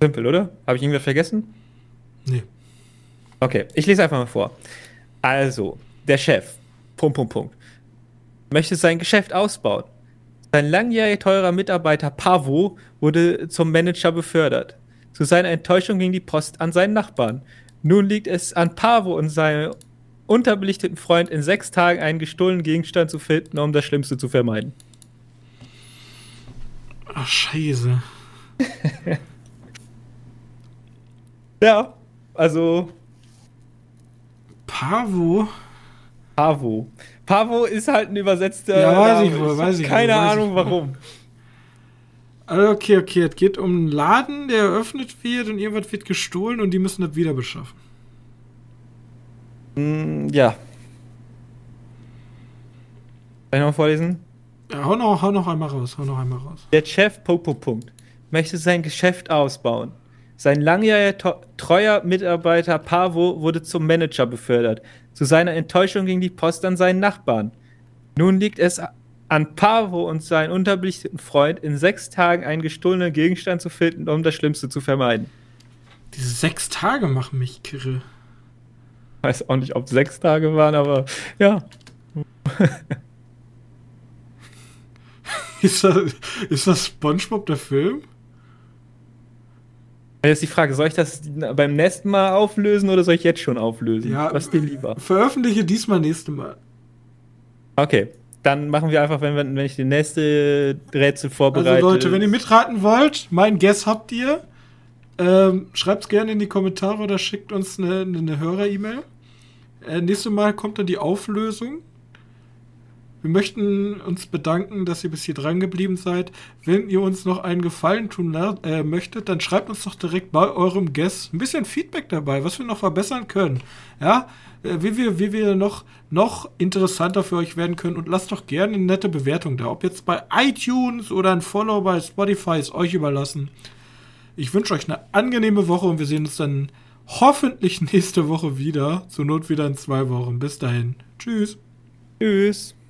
Simpel, oder? Habe ich irgendwas vergessen? Nee. Okay, ich lese einfach mal vor. Also, der Chef, Punkt, Punkt, Punkt, möchte sein Geschäft ausbauen. Sein langjährig teurer Mitarbeiter Pavo wurde zum Manager befördert. Zu seiner Enttäuschung ging die Post an seinen Nachbarn. Nun liegt es an Pavo und seinem unterbelichteten Freund in sechs Tagen einen gestohlenen Gegenstand zu finden, um das Schlimmste zu vermeiden. Ach, scheiße. Ja, also Pavo? Pavo. Pavo ist halt ein übersetzter. Ja, weiß ich Name. wohl, weiß ich Keine weiß Ahnung ich warum. Also, okay, okay. Es geht um einen Laden, der eröffnet wird und irgendwas wird gestohlen und die müssen das wieder beschaffen. Mm, ja. Soll ich noch mal vorlesen? Ja, hau noch, hau noch einmal raus, hau noch einmal raus. Der Chef Popo Punkt möchte sein Geschäft ausbauen. Sein langjähriger treuer Mitarbeiter Pavo wurde zum Manager befördert. Zu seiner Enttäuschung ging die Post an seinen Nachbarn. Nun liegt es an Pavo und seinen unterbelichteten Freund, in sechs Tagen einen gestohlenen Gegenstand zu finden, um das Schlimmste zu vermeiden. Diese sechs Tage machen mich kirre. Weiß auch nicht, ob sechs Tage waren, aber ja. ist, das, ist das SpongeBob der Film? Jetzt die Frage, soll ich das beim nächsten Mal auflösen oder soll ich jetzt schon auflösen? Ja, Was dir lieber? Veröffentliche diesmal nächste Mal. Okay, dann machen wir einfach, wenn, wenn ich die nächste Rätsel vorbereite. Also Leute, wenn ihr mitraten wollt, mein Guess habt ihr. Ähm, Schreibt es gerne in die Kommentare oder schickt uns eine, eine Hörer-E-Mail. Äh, nächstes Mal kommt dann die Auflösung. Wir möchten uns bedanken, dass ihr bis hier dran geblieben seid. Wenn ihr uns noch einen Gefallen tun äh, möchtet, dann schreibt uns doch direkt bei eurem Guest ein bisschen Feedback dabei, was wir noch verbessern können. Ja, äh, wie wir, wie wir noch, noch interessanter für euch werden können und lasst doch gerne eine nette Bewertung da. Ob jetzt bei iTunes oder ein Follow bei Spotify ist euch überlassen. Ich wünsche euch eine angenehme Woche und wir sehen uns dann hoffentlich nächste Woche wieder. Zur Not wieder in zwei Wochen. Bis dahin. Tschüss. Tschüss.